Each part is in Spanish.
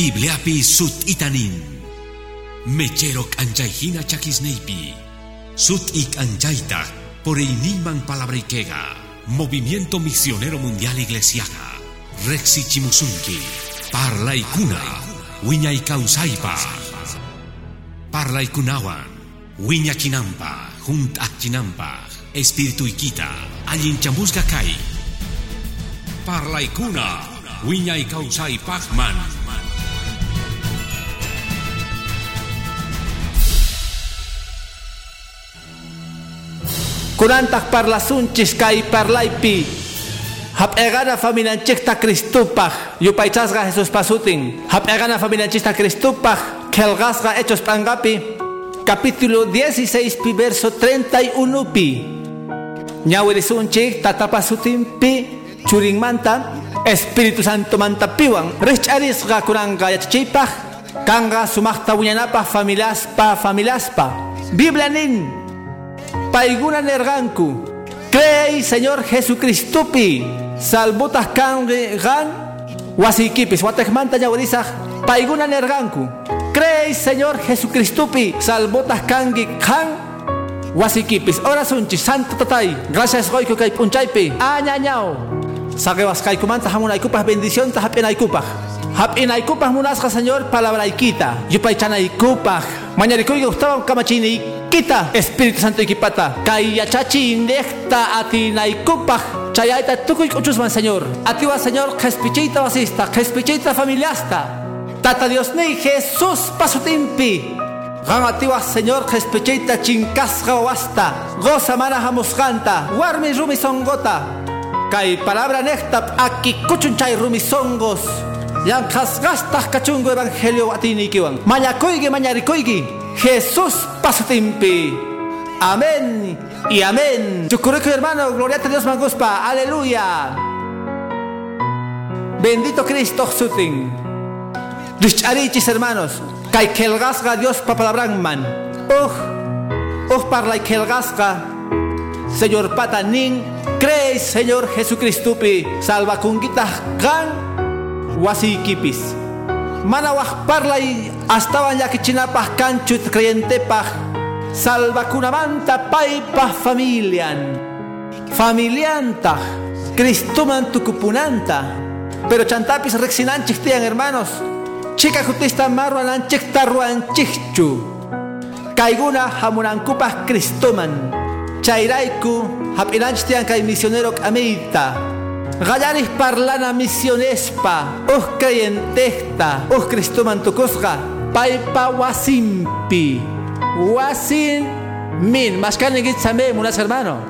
Bibliapi sut itanin. Mecherok anjaihina chakisneipi. Sut ik anjaita por iniman palabrikega. Movimiento Misionero Mundial Iglesiaga. Rexi Chimusunki. Parla ikuna. Wiña ikausaipa. Parla ikunawan. Wiña chinampa. Junt chinampa. Espíritu ikita. Allin chamusga kai. Parla ikuna. Wiña. Kunantak parlasunchis kay parlaypi hap'egana faminanchikta Cristupaj yupaychasqa Jesús pasutin hap'egana faminanchikta Cristupaj kelgasqa Hechos Pangapi capítulo 16 pi verso 31 pi. Ñawirisunchik tatapasutinpi churinmanta Espíritu Santo manta piwan rich'arisqa kunanqa yachachiypaj kanqa sumaqta wiñanapaj familiaspa familiaspa Biblia nin paiguna nerganku creei Señor Jesucristupi. Salbutas kan gan wasikipis watekmanta ñawirisaj paiguna nerganku creei Señor Jesucristupi. Salbutas kangi kan wasikipis orasunchi santo tatay. Gracias goyku kay punchaypi añañao. Sagewas kaykumanta hamunaykupaj bendición ta hap'inaykupaj hap'inaykupaj munasqa Señor palabraykita yupaychanaykupaj mañarikuyga ustawan kamachiykita Espíritu Santo ikipata. Kay yachachi indekta atinaykupaj chayayta tukuy k'uchusman Señor. Atiwa Señor qespichiyta wasista qespichiyta familiasta. Tata Dios ni Jesús pasutimpi. Gan atiwa Señor qespichiyta chinkasqa wasta. Goza mana warmi rumi songota. Kay palabra nektap aki kuchunchay rumi songos yang kasgastas kachungo evangelio watinikiwan mañakuygi mañarikuygi Jesús pasutimpi amén y amén. Chukuruku hermano gloria a Dios manguspa. Aleluya. Bendito Cristo sutin Richarichis hermanos. Kay kelgasga Dios papalabranman uh uh parlay kelgasga. Señor patanin cree Señor Jesucristupi salva kungita gan wasikipis. Manawaj parlay astawan yakichinapaj kanchut creyentepaj salvacunamanta paypaj familian. Familianta Cristuman tukupunanta pero chantapis rexinanchik tiyan hermanos. Chica jutista marruananchik tarruanchikchu kayguna hamunankupaj Cristuman chayrayku hap'inanchik tiyan kay misionero k'amiyta Gallaris parlana misionespa, us creyentesta, us Cristuman tukusqa, paipa wasimpi, wasin min, mascanin gitsame, munas hermano.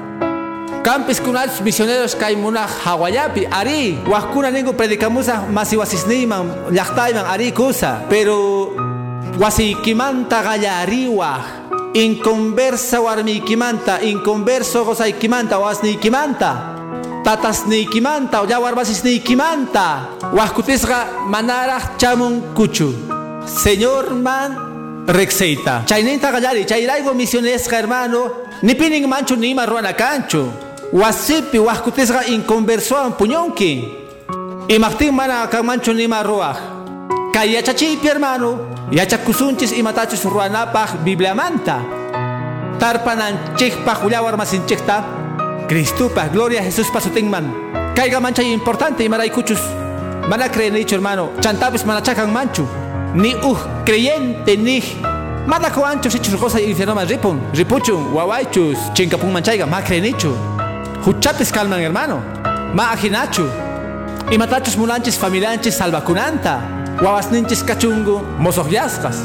Campis kunal misioneros kay munaj hawayapi, ari, wakuna ningu predicamusa masiwasisniman, llaktayman ari kusa, pero wasikimanta gallariwaj, inconversa warmikimanta, inconverso gozaykimanta, wasnikimanta, tatas niikimanta o yawarbasis niikimanta wajkutisqa manaraq chamun kuchu señor man rexeita. Chayninta qallari chayraygo misionesqa hermano nipinin manchu nima ruana kanchu. Wasipi wajkutisqa inconversoan puñonki. Imaqtin mana kanmanchu nima ruwaq kay yachachiypi hermano yachakusunchis imatachus ruanapaq bibliamanta. Tarpananchikpaq llawarmasinchikta Cristupa, gloria a Jesús pasutingman. Caiga mancha importante y maraycuchus. Mana creen dicho hermano, chantapis manachacan manchu. Ni uh creyente ni Mada ko ancho sichus cosa y fenoma ripun, ripuchun, wawaichus, chincapun manchaiga, ma creen dicho. Huchapis calman hermano. Ma ajinachu. Y matachus mulanchis familianchis salvacunanta. Wawasninchis cachungu, mosogyaskas.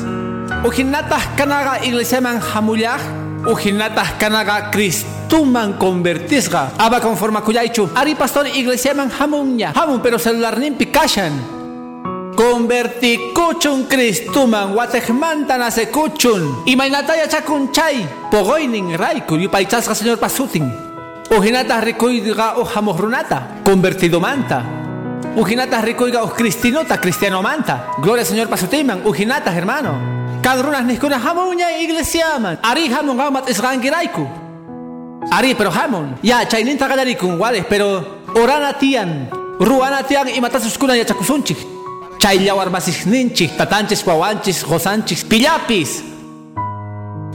Ujinatas kanaga iglesiaman hamullah. Ujinatas kanaga Cristuman convertisga. Aba conforma kuyaichu. Ari pastor iglesiaman hamunya. Hamun pero celular nimpi kashan. Converti kuchun Cristuman watejmanta nase kuchun. Y mainataya chakun chay. Pogoinin raiku yupaichasga señor pasutin. Ujinatas rikuiga o hamorrunata. Convertido manta. Ujinatas rikuiga o cristinota cristiano manta. Gloria señor pasutiman. Ujinatas hermano. Kadrunas niskuna hamunya iglesiaman. Ari hamun gamat. Ari pero hamun. Ya chayninta galarikun wales pero orana tian. Ruana tian imatasus kuna yachakusunchik. chay llawar masisninchik tatanchis wawanchis gozanchis pillapis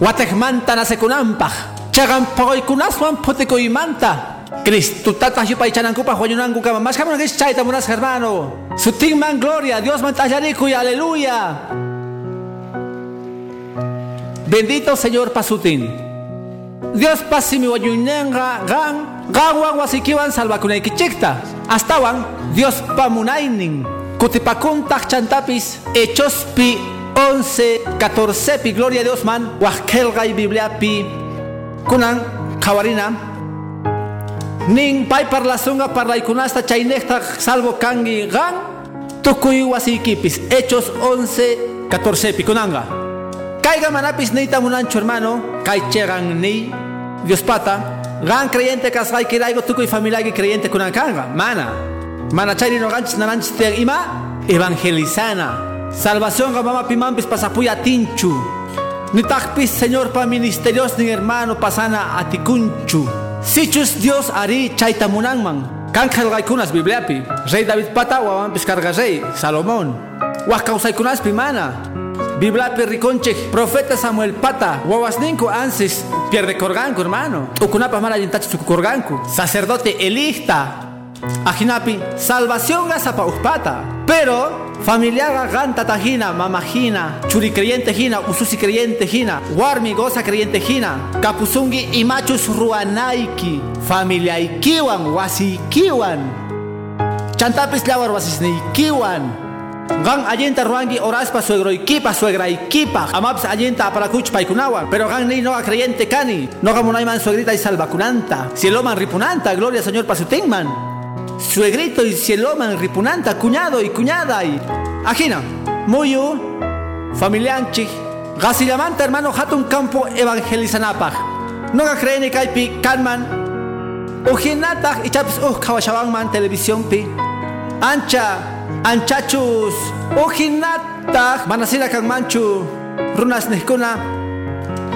watekmanta nasekunampaj chagan pagoykunaswan manta. Cristo tata yupay chanankupa huayunanku kama más cabrón que es chaita munas hermano man gloria Dios man y aleluya bendito Señor pasutin Dios pasimi wayunanga gan gawan wasikiwan salvakunaykichikta astawan Dios pamunainin kutipakuntaq chantapis hechospi 11 14 pi gloria a Dios man wajkelgay bibliapi kunan kawarina nin pay parlasunga parlaikunasta chaynekta salvo kangi gan tukuy wasikipis hechos 11 14 pikunanga caiga manapis neita munancho hermano. Kay chegan ni Dios pata gan creyente kasgay kiraigo tukuy familia creyente kunankanga mana mana chayri no ganchis nananchis te ima evangelizana salvación ga mama pimampis pasapuya tinchu ni takpis señor pa ministerios ni hermano pasana atikunchu Sichus Dios ari chaita munangman. Kanjal gaikunas Bibliapi. Rey David pata wawan piscarga rey Salomón. Wah kunas pimana. Bibliapi riconche profeta Samuel pata. Wawasninku ansis pierde corganku hermano. Ukunapa mala yintachi corganku. Sacerdote elista. Ajinapi salvación gasapa upata. Pero Familiaga ganta tajina, mamajina, churi creyente jina, ususi creyente jina, warmi goza creyente jina, kapusungi y machos ruanaiki, familia ikiwan, wasi ikiwan, chantapis lawar wasisne ikiwan, Gan allenta ruangi oraspa suegro ikipa suegra ikipa amaps allenta para kuch paikunawan pero gan ni no creyente cani no gamunaiman suegrita y salvacunanta man ripunanta gloria señor pasutingman suegrito y cieloman ripunanta, cuñado y cuñada y ajina, muyu, familianchi, gasillamanta hermano hatun campo evangelizanapaj. No ga creen kaipi kanman, ujinataj y chapis uh kawashabanman televisión pi. Ancha, anchachus, ujinataj, manasira kan manchu, runas nihkuna.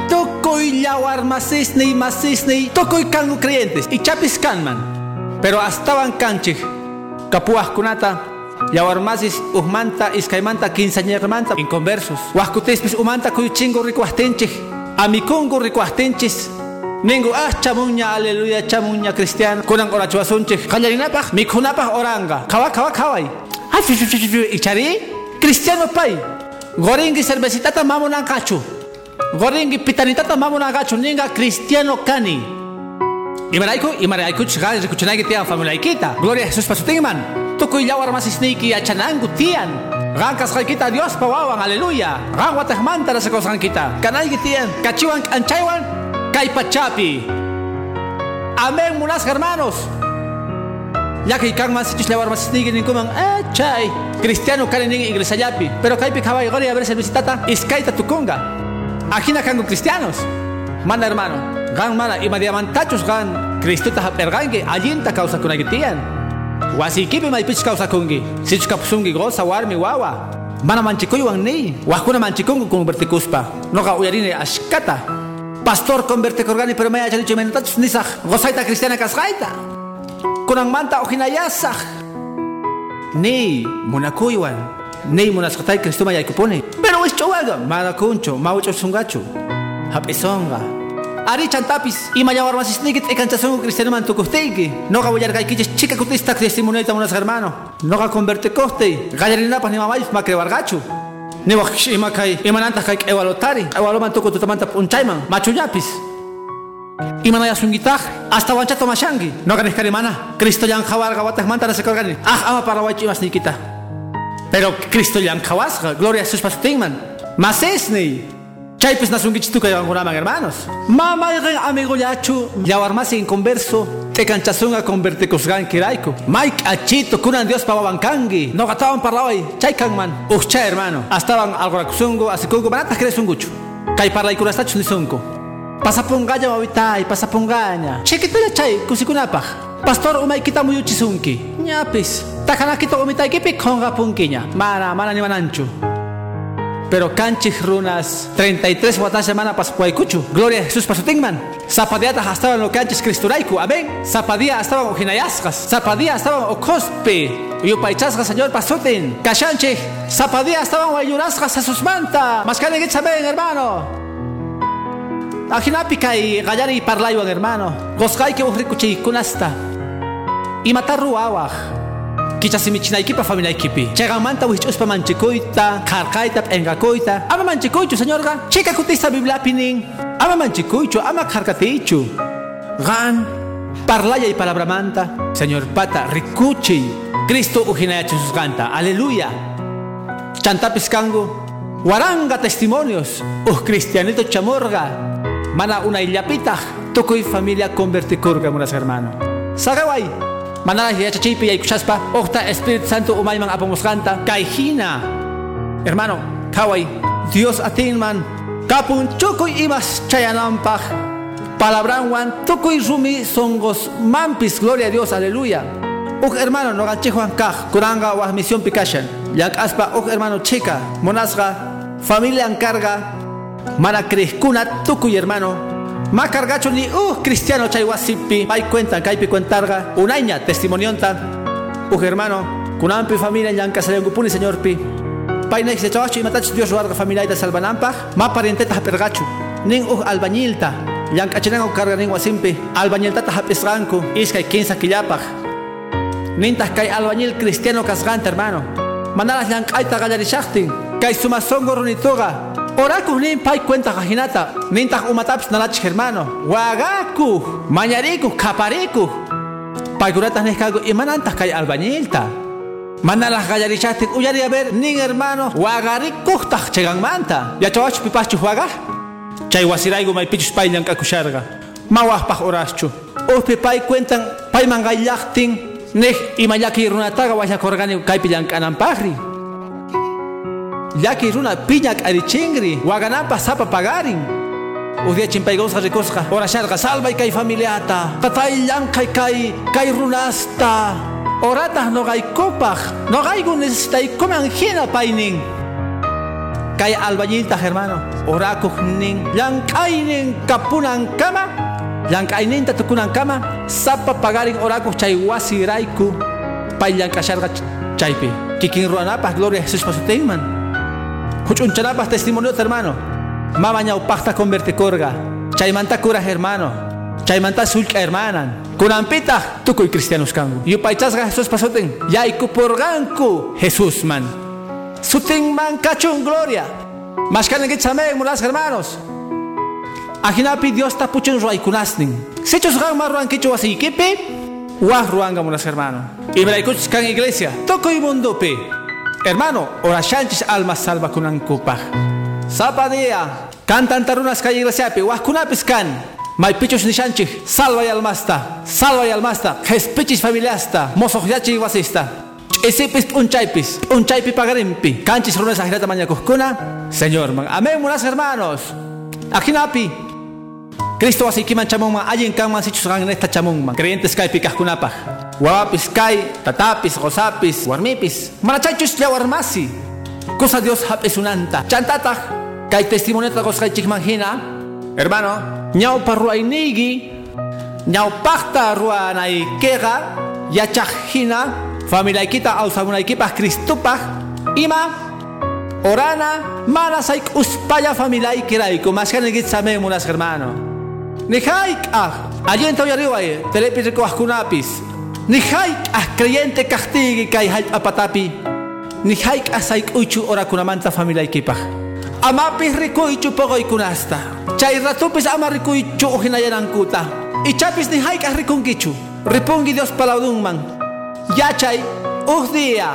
Tokoy yawar masisni masisni, tokoy kangu creyentes y chapis kanman. Pero estaban canchik, kapuas kunata, yawarmasis uhmanta iskaymanta quinceañermanta inconversos. Huascutespis umanta chingo ricuastenchik, amikungu ricuastenchis. Ningu ah chamuña aleluya chamuña cristiano kunan orachuasunchik kallarinapaj mikunapaj oranga kawa kawa kawai fi ichari cristiano pai goringi cervecitata mamunan kachu goringi pitanitata mamunan kachu ninga cristiano kani Imaraiku, imaraiku chgal rikuchanay tiyan famulaykita. Gloria a Jesús pasutingman. Tukuy yawar mas isniki achanangu tiyan. Gan kasqay kita Dios pawawan, aleluya. Gan watahmanta na sa kosang kita. Kanay gitiyan, kachiwan anchaywan, kay pachapi. Amén, munas hermanos. Ya que kan mas sichus lawar mas isniki ninkumang, eh, chay. Cristiano kanin iglesia yapi. Pero kay pikaway gloria a ver servisitata, iskaita tukunga. Aquí na kango cristianos. Manda hermano gan mana ima diamantachos gan Cristuta hapergangi allinta causa kunagitian wasikipi maypich causa kungi sich kapsungi goza warmi wawa mana manchikuywan ni wajkuna manchikungu convertikuspa noqa uyarini ashkata pastor convertikurgani pero maya chalichu menatachos nisaj gozaita cristiana kasqayta kunanmanta ojinayasaj ni munakuywan ni munasqatay Cristuma yaykupuni pero wisch'uwaga mana kunchu mawch'usungachu hap'isonga. Ari chantapis ima yawar masisnikit ikanchasungu cristiano man tukusteiki noqa willarkaykichis chika kutista testimonioyta unas hermano. Noqa converte kostei qallarinapas nimamaypis ma crewarqachu niwaq ima kay imanantaq kay q'ewalotari q'ewaloman tuku tutamanta p'unchayman machullapis imanayasungitaq hasta wanchata mashanki noqa nihkani mana cristo llan qhawarqa wataqmanta nasikorqani aj ama parawaychu imasnikita pero cristo llan qhawasqa gloria a sus pasutinman masesni Chaypis nasunkichituka yawankunaman hermanos. Mama yaqin amigo yachu yawarmasi inconverso tekanchasunga convertikusqankirayku. Mike achito kunan Dios pawawankangi. Noqatawan parlaway chay kanman. Uchcha hermano. Astaban algorakusungu asikungu manataq cresunguchu. Kay parlaykunastachu nisunku. Pasapungaña wawitay, pasapungaña. Chiquitalla chay kusikunapaq. Pastor umaykita muyuchisunki. Ñapis. Takanakito umitaykipi kongapunkiña. Mana, mana ni mananchu. Pero canchis runas 33 watas semana pas cuchu. Gloria a Jesús pasutingman. Zapadía estaban lo canchis cristuraiku. Amén. Zapadía estaban ojinayascas. Zapadía estaban ocospe. Yo paichasga señor pasutin. Kashanchi. Zapadía estaban guayurascas a sus manta. Mas que hermano. Ajinapi kai gallari parlayo hermano. Goskai que urrikuchi kunasta. Y matar ruawaj kichasimichinaykipa familiaykipi chayqanmanta wich'uspa manchikuyta kharqayta p'enkakuyta ama manchikuychu señorqa chika kutista bibliapi nin ama manchikuychu ama kharkatiychu qan parlayay palabramanta señor pata rikuchiy cristo ujinayachisusqanta aleluya. Chantapis kangu. Waranga testimonios. Uj cristianito chamorga mana unayllapitaq tukuy familia convertikurga munas hermano. Sagaway manala yachachipi yaykushaspa okta Espíritu Santo umayman apamusqanta kay hina hermano kaway Dios atinman kapun chukuy imas chayananpaq palabranwan tukuy rumi songos mampis gloria a Dios aleluya. Uk hermano noqanchikwan kaq kuranga waj misión pikashan aspa uk hermano chica monasqa familia encarga mana crezcuna tukuy hermano. Cargacho ni uh cristiano chay wasipi hay cuenta kaypi cuentarga. Unaña testimonionta uh hermano. Kunampi familia yanka salengupuni señor pi. Se chawacho y matach dios ruarga familia ita salvanampa ma parienteta pergacho nin uh albañilta. Yanka chenango carga nin wasimpi albañilta ta hapisranku iskay 15 kilapaj nintas kay albañil cristiano kasganta hermano. Manalas yankaita gallarishachtin kay sumasongo runitoga Oraku nin pay cuenta kajinata, nintak umataps nalach hermano. Wagaku, mañariku, kapariku. Paykuratas neskago imanantas kay albañilta. Manalas gallarichatik uyari a ver nin hermano wagarikujtaj chegan manta. Ya chawach pipachu waga. Chay wasiraigu may pichus payllan kakusharga. Mawajpaj oraschu. Upi pay cuentan pay mangayachtin. Nej imayaki runataga wajakorgani kaypillan kanampajri. Yaki runa piñak arichingri, waganapa sapa pagarin. Udia chimpaygosa ricosca, ora sharga salva y kai familiata, tatay llankay kai kai runasta. Orata no gay kopaj, no gay necesitay coman hina painin. Kai albañilta hermano, oraku nin, nin kapunan kama, nin tatukunan kama, sapa pagarin oraku chay wasi raiku, pay llankasharga chaypi. Kikin ruanapas gloria a Jesús. Huchunchanapas testimonio hermano. Mama ñaupakta converticorga. Chaymanta cura hermano. Chaymanta sulka hermanan. Kunampita tukuy cristianos kangu. Yupaychasga Jesús pasoten. Yaiku Jesús man. Sutin man cachun gloria. Mashkanen gitzame mulas hermanos. Ajinapi Dios tapuchun ruaykunasnin. Sechos gan marruan kichu wasikipi. Wah ruanga mulas hermano. Ibraikuch kan iglesia. Tokoy mundope. Hermano, ora shanchis alma salva kunan kupaj. Zapadía, cantan tarunas calle iglesiapi, kunapis kan. May pichos ni shanchich, salva y almasta, salva y almasta, jespichis familiasta, mosojachi wasista. Isipis unchaipis, unchaipi pagarimpi, canchis runas ajirata mañakuskuna. Señor, man. amén, munas hermanos. Ajinapi, Cristo así que manchamos allí en cama si chusan esta chamón creyentes kai picas Wapis kai, tatapis, rosapis, warmipis. Marachachus ya warmasi. Cosa Dios hapes unanta. Chantata, kai testimoneta koskai chikmanjina. Hermano, ñau parruainigi, ñau pachta ruanai kega, yachajina, familia kita ausamunaikipas Cristupaj, ima orana mana saik uspaya familia ikiraiku, más que en munas hermano. Nihaik ah, allí en arriba, telepis kunapis. Nihaik ah, creyente castigi kai halt apatapi. Nihaik ah saik uchu ora kunamanta familia ikipah. Amapis rikuichu pogo ikunasta. Chay ratupis ama rikuichu ojinayanan kuta. Ichapis nihaik ah rikungichu. Ripungi Dios palaudungman. Yachay, uh día.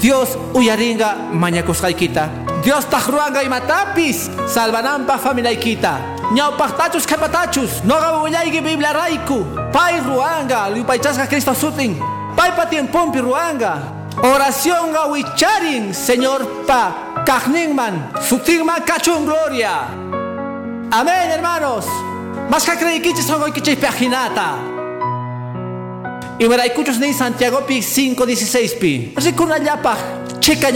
Dios uyaringa mañakusqaykita. Dios tajruanga y matapis. Salvanampa familia ikita. ñawpaqtachus qhipatachus noqa willayki biblia rayku pay ruanga llupaychasqa cristo sutin paypa tiempompi ruanga oraciónqa wicharin señor pa kaqninman sutinman kachun gloria amén hermanos mas ka creykichis honqoykichaypi ajinata imaraykuchus nin santiagopi 5.16pi rikunallapaq Chica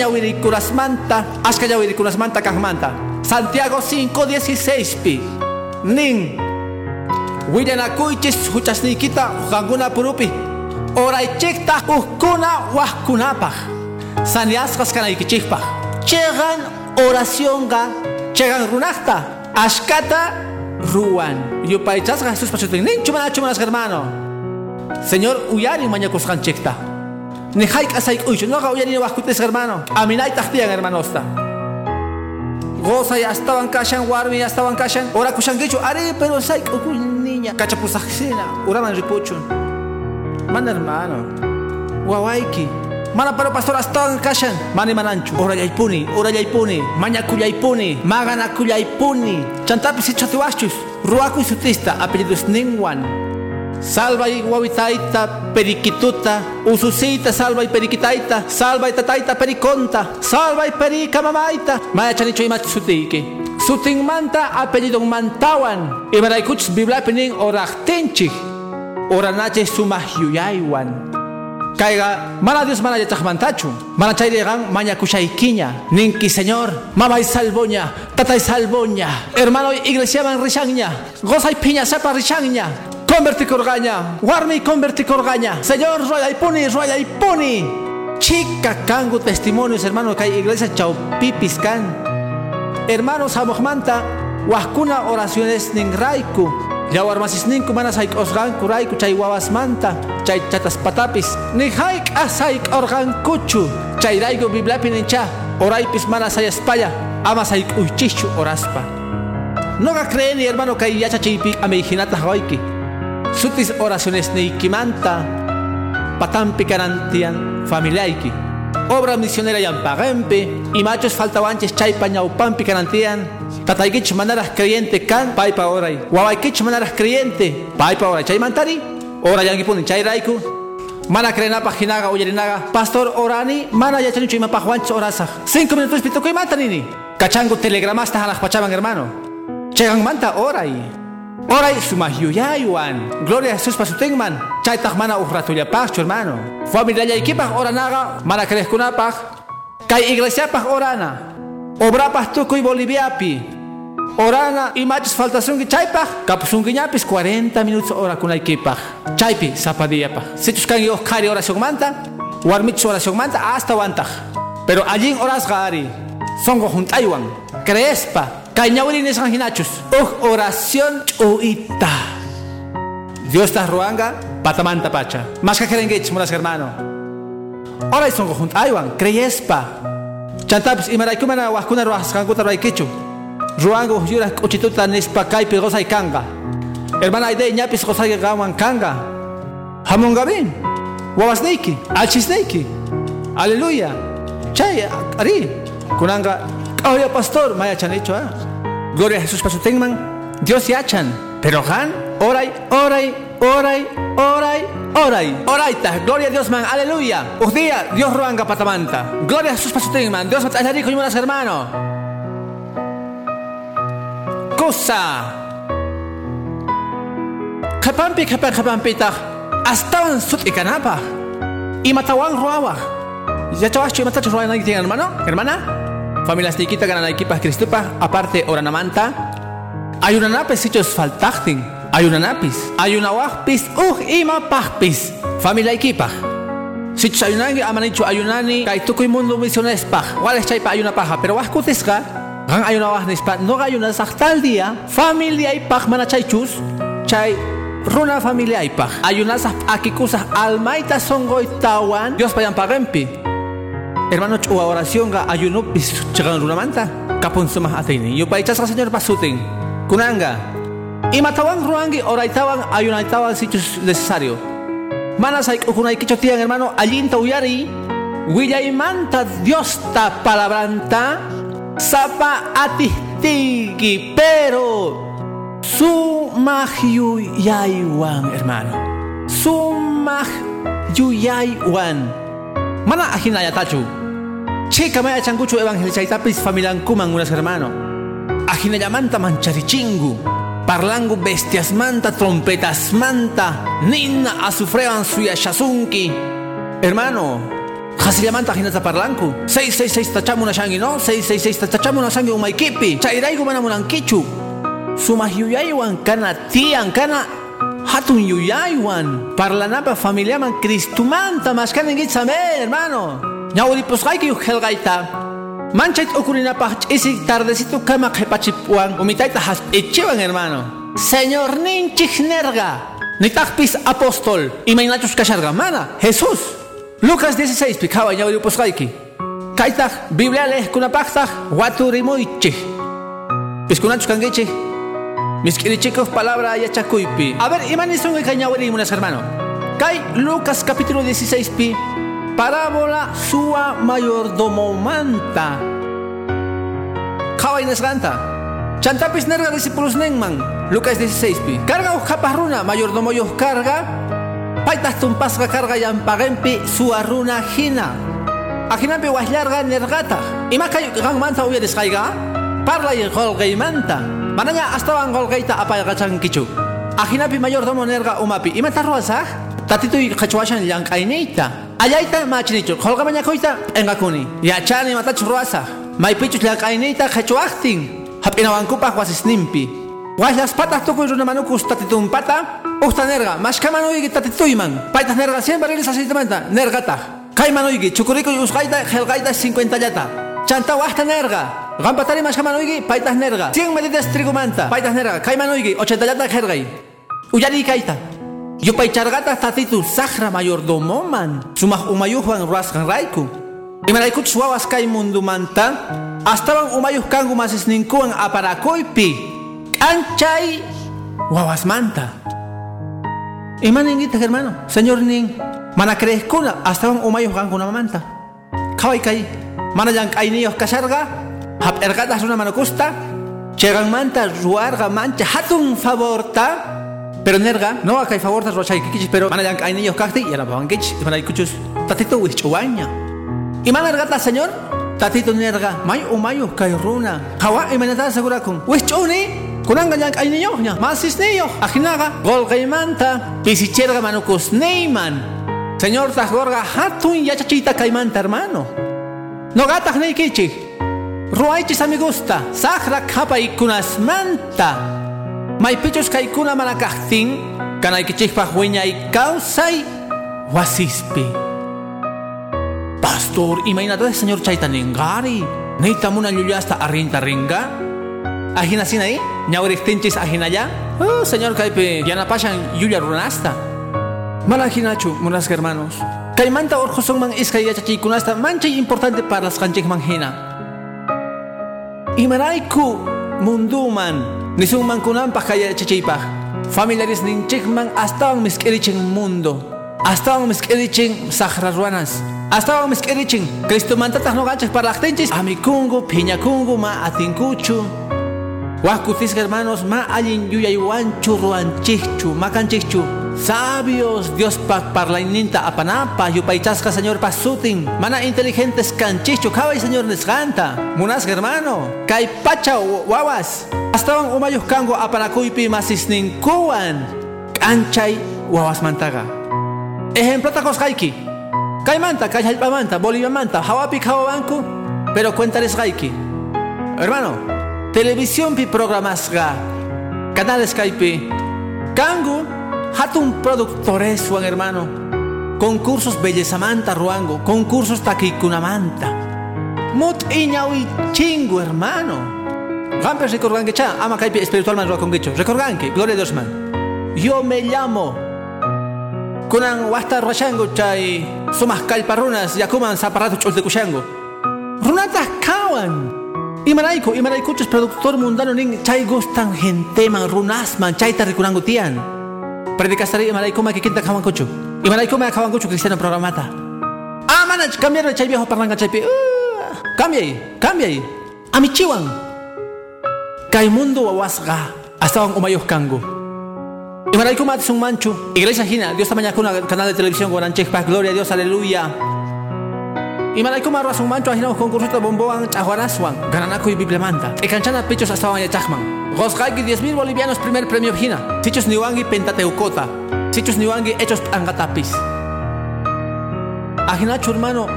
manta, Aska manta Kahmanta. Santiago 5:16 pi. Nin. Willanakuychis huchasnikita hukanguna purupi. Oraychikta uhkuna wahkunapaj. Saniaskas kanaykichikpaj. Chegan oracionga, chegan runakta. Ashkata ruan. Yupaychas Jesús pachutin. Nin chumana chumanas hermano. Señor uyari mañakuskanchikta. Ni haik asaik uyshu, no gauya ni wakutis hermano. Aminay tahtiyan hermanosta. Goza ya estaban kashan, warmi ya estaban kashan. Ora kushan gichu, are pero saik ukul niña. Kachapusaksina, uraman ripuchun. Man hermano. Wawaiki. Mana pero pastor estaban kashan. Mani mananchu. Ora yaipuni, ora yaipuni. Maña kuyaipuni. Magana kuyaipuni. Chantapi si chotiwachus. Ruaku y sutista, apellidos Ningwan. Salva y guavitaita, periquituta, ususita, salva y periquitaita, salva y tataita, periconta, salva y perica mamaita, maya chanicho y machutiki. Suting manta apellido mantawan, y maraikuch bibla pening orachtenchik, oranache sumahyuyaywan. Caiga, mana Dios mana yatach mantachu, mana chayregan maña kushaikiña, ninki señor, mama y salvoña, tata y salvoña, hermano iglesia man rishaña, goza y piña sepa rishaña, Converti corgaña, warmi converti corgaña. Señor, rueda y puni, rueda y puni. Chica cango testimonios, hermano, que hay iglesia pipis can. Hermanos, amojmanta, huascuna oraciones ningraiku. Yawar masis ninku manas haik osgan kuraiku chay wawas manta, chay chatas patapis. Ni haik asaik organ kuchu. Chay raigo bibliapi nincha, oraipis manas hay espalla, amas haik uychichu oraspa. No ga creen, hermano, que hay yacha chipi amejinata hawaiki. Sutis oraciones neikimanta, patampi karantian familiaiki. Obra misionera yampagempe, y machos faltawanches chaypa ñaupampi karantian. Tataykich manaras creyente kan, paipa oray. Wawaykich manaras creyente, paipa oray. Chay mantari, ora yangipuni chay raiku. Mana krenapa hinaga uyerinaga. Pastor orani, mana yachanichu imapaj wanchis orasaj. Cinco minutos pituko imanta nini. Kachango telegramas hanaj pachaban hermano. Chegan manta oray. Oray sumahyuyaywan. Gloria a Jesús pasutengman. Chaytaq mana uhratullapaqchu hermano. Familiallaykipaq oranaga mana creeskunapaq. Kay iglesiapaq orana. Obrapaq tukuy Boliviapi. Orana imachus faltasunki chaypaq. Kapusunkiñapis 40 minutos orakunaykipaq. Chaypi sapadiyapaq. Sichus kan yo kari oracionmanta. Warmichus oracionmanta hasta wantaq. Pero allí orasqa ari. Songo juntaywan. Creespa. Cañawin nisang hinachus. Uh, oración chuita. Dios está ruanga, patamanta pacha. Más que querengech, moras hermano. Ahora son conjunto. Aywan, creyespa. Chantapis, y maraikumana, wakuna ruas, kankuta raikichu. Ruango, yura, uchituta, nispa, kaipi, goza y kanga. Hermana, ide, ñapis, goza y gawan kanga. Hamongabin. Wawasneiki. Alchisneiki. Aleluya. Chay, ari. Kunanga, Oye, pastor, maya chanicho, ¿eh? Gloria a Jesús para su tengman. Dios ya chan. Pero han, oray, oray, oray, oray, oray. Oraita, gloria a Dios, man, aleluya. Un día, Dios ruanga patamanta. Gloria a Jesús para su tengman. Dios mata rico y buenas hermano. Cosa. Kapampi, kapan, kapampita. Hasta sut ikanapa. Y matawan ruawa. Ya chavas, y matacho ruawa, hermano, hermana. Familias tikita ganan equipas cristupa, aparte oranamanta. Hay una napis sichos faltachtin. Hay una napis. Hay una wahpis, uh ima pahpis. Familia equipa. Sichos ayunangi amanicho ayunani. Kay tukoy mundo misiones pah. Wales chay pa ayuna paja. Pero wahkutisga. Gan ayuna wahnispa. No ayuna tal día. Familia y pah mana chay runa familia y pah. Ayunas akikusas almaita songoy tawan. Dios payan pagempi. Hermano, chua oración ga ayuno bis chagan runa manta. Kapun sumah atini. Yo pa ichas señor pasuting. Kunanga. Imatawan ruangi oraitawan ayunaitawan sitios necesario. Mana sai ukunay kichotian hermano allinta uyari. Willay manta Dios ta palabranta. Sapa atistigi pero sumah yuyaywan hermano. Sumah yuyaywan. Mana ahinaya tachu. Chica maya changuchu tapis familian kuman unas hermano. Ahinaya manta mancharichingu. Parlangu bestias manta, trompetas manta. Nina azufrean suya shasunki. Hermano, Hasillamanta hinata parlanku. 666 tachamuna shangi no, 666 tachamuna shangi umaikipi. Chairaigu mana munankichu. Sumah yuyaywan kana tian kana hatun yuyaywan. Parlanapa familiaman Cristumanta maskaningit same, hermano. Ñawripusqayki helgaita. Manchait ukurinapaq ch'isik tardecito kama qhipachipuan umitayta hasp'ichiwan hermano. Señor ninchik nerga. Nitaqpis apóstol imaynachus kasharga mana Jesús. Lucas 16 pi kawa ñawri pusqayki. Kaytaq Biblia lehkunapaqtaq waturimuychik. Piskunachus kankichik. Misk'irichikuq palabra yachakuypi. A ver, imanisunqa kay ñawri munas hermano. Kay Lucas capítulo 16 pi parábola sua mayordomo manta. Kaway nasganta. Chantapis nerga discípulos nengman. Lucas 16 pi. Carga uqapah runa mayordomo yuh carga. Paitas tumpasqa carga yampagempi sua runa hina. Ajinapi wahlarga nergata. Ima kay gang manta uyadisqayga? Parla y Bueno, hasta golgeita apa apayaka changkichu. Ajina bi mayor donerga umapi. Ima tz roza, tatitu hachuwashan yankainita. Ayaita machinicho, holga maña koista enakuní. Yachani mata tz roza. Mai pichu la kainita hachuwatin. Habina nimpi. ¿Cuál las patas toco en una mano ku pata? Usta nerga, machka mano yita tatitu iman. Patas nerga sin barriles asentamanta. Nergata. Kaimano yigi chocorico y uskaida helgaida 50 yata. Chanta basta nerga. Gampatari mashkamanuyki paytaq nerga. 100 medidas trigumanta. Paytaq nerga. Kaymanuyki 80 llata helqay. Uyari kayta. Yupay chargata tatitu sahra mayordomoman. Sumaq umayuqwan ruasqan rayku. Imaraykuchus wawas kay mundumanta. Astawan umayuq kangu masisninkuwan aparakuypi. K'anchay wawasmanta. Imaningita hermano, señor nin. Mana creeskuna astawan umayuq kankunamanta. Kaway kay. Mana llank'ayniyuq kasharqa. Hap'irqatas runa manakusta. Cheganmanta ruarqa mancha hatun favorta. Pero nerga, no acá hay favor de rocha kichis, pero mana yang ay niños kakti y la pavan kich, y mana ikuchus, tatito wich chuaña. Y mana ergata señor, tatito nerga, may umayo kay runa. Hawa y manata segura con, wich chuni, kunanga yang ay niños nya, masis niños, ajinaga, gol kay manta, pisicherga manukus neyman. Señor tajorga hatun yachachita kay manta hermano. No gatas nei kichi. Ruaichis amigusta, sahra kapa y kunas manta. Maypichus kaykuna mana kaqtin kanaykichikpaq wiñay kawsay wasispi. Pastor, imaynata señor chayta ningari. Neytamuna llullasta arrinta ringa. Ajina sinay, ñawriktinchis ajinaya. Oh, señor kaypi yanapashan llulla runasta. Mala hinachu, munas hermanos. Kaymanta orjosonman iskay yachachiykunasta manchay importante para las kanchikman hina. Imarayku munduman nisungman kunanpaq kaya chichipaq familiares ninchikman astawan misk'irichin mundo. Astawan misk'irichin sahra ruanas astawan misk'irichin cristomantataq noqanchik parlaqtinchis amikungu phiñakungu ma atinkuchu. Wajkutisqa hermanos ma allin yuyaywanchu ruanchikchu makanchikchu sabios Dios pa parlayninta apanapa yupaychasqa señor pasutin. Mana inteligentes kanchichu kaway señor nisqanta munasqa hermano. Kay pacha wawas astawan umayuq kangu apanakuypi masisninkuwan k'anchay wawasmantaqa ejemplota qosqayki kaymanta kay hallp'amanta boliviamanta hawapi hawawanku pero cuentarisqayki hermano televisiónpi programasqa canales kaypi kangu hatun productores Juan hermano. Concursos bellezamanta ruango. Concursos taquikunamanta. Mut iñawi chingo hermano. Gampe recorgan cha ama kaipi espiritual man con gicho recorgan que gloria a Dios man. Yo me llamo kunan wasta rashango chay sumas kalparunas yakuman zaparato chul de kushango runatas kawan. Imaraiko, Imaraikuchus productor mundano ning chay gustan genteman runasman chayta rikurango tian predicastari imaraikuma que quinta kawan kuchu imaraikuma kawan kuchu cristiano programata ah mana cambiar chay viejo parlangka chay pi uh, cambia ahí cambia ahí amichiwan kay mundo wawasga astawan umayos kango imaraikuma un manchu iglesia hina Dios tamaña kuna canal de televisión guaranchek pa gloria a Dios aleluya Imaraikuma arwas un mancho ajinamos concurso bomboan chahuaraswan gananaku y biblemanta e canchana pechos astawan ya chachman Gosgaiki 10.000 bolivianos primer premio Hina. Sichos Niwangi pentateucota. Sichos Niwangi hechos angatapis. Ajinachu hermano,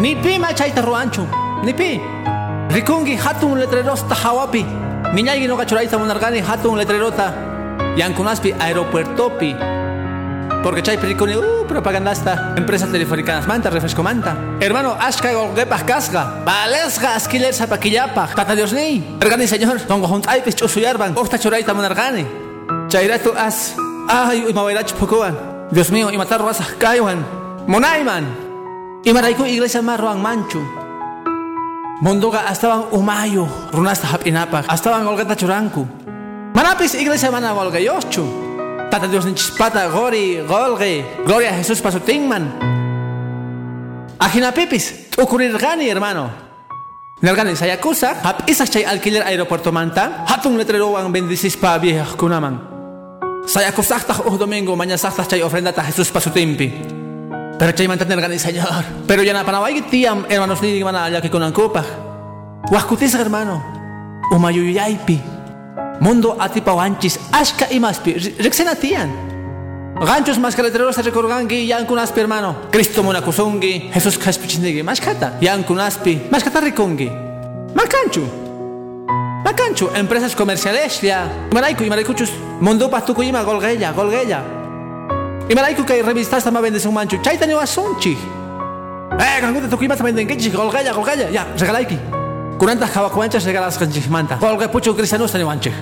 ni pi machaita ruanchu, ni pi. Rikungi hatun letrerosta hawapi. Niñaygi no cachuraita monargani hatun letrerota. Yankunaspi aeropuertopi. Porque chay pelicone, uh, propagandasta, empresas telefónicas manta, refresco manta. Hermano, ashka golgepas casga, valesga askiler zapaquillapa, tata Dios ni. Ergani señor, tongo junt aipis chusuyarban, osta churaita monargani. Chayratu as, ay, uy mawairach pukuan. Dios mío, y matar razas kaiwan. Monaiman. Y maraiku iglesia marroan manchu. Mondoga estaban umayo, runasta hapinapa, estaban golgata churanku. Manapis iglesia mana yochu. Tata Dios ni chispata gori, golge, gloria a Jesús pasutingman. Ajina pipis, ocurrir gani hermano. Nelgani sayakusa, hap isa chay alquiler aeropuerto manta, hatun letrero wang bendicis pa vieja kunaman. Sayakusakta uh domingo, mañana sakta chay ofrenda ta Jesús pasutimpi. Pero chay mantener gani señor. Pero ya na panaway tiam hermanos ni mana ya que con ancopa. Huascutis hermano. Umayuyaypi. Mundo atipawanchis ashka imaspi. Rexena tian. Ganchos más carreteros se recorgangi yankunaspi hermano. Cristo monakusungi. Jesús kaspichinigi. Mashkata. Yankunaspi. Mashkata rikungi. Makanchu. Makanchu. Empresas comerciales ya. Maraiku y maraicuchus. Mundo pastukuyima golgeya. Golgeya. Y malaiku kay revistas tama vendes un mancho. Chaita ni wasunchi. Eh, kanguta tukima tama venden kichi. Golgaya, golgaya. Ya, regalaiki. Kurantas kawakuanchas regalas kanchis manta. Golga pucho cristianos tani wanchi.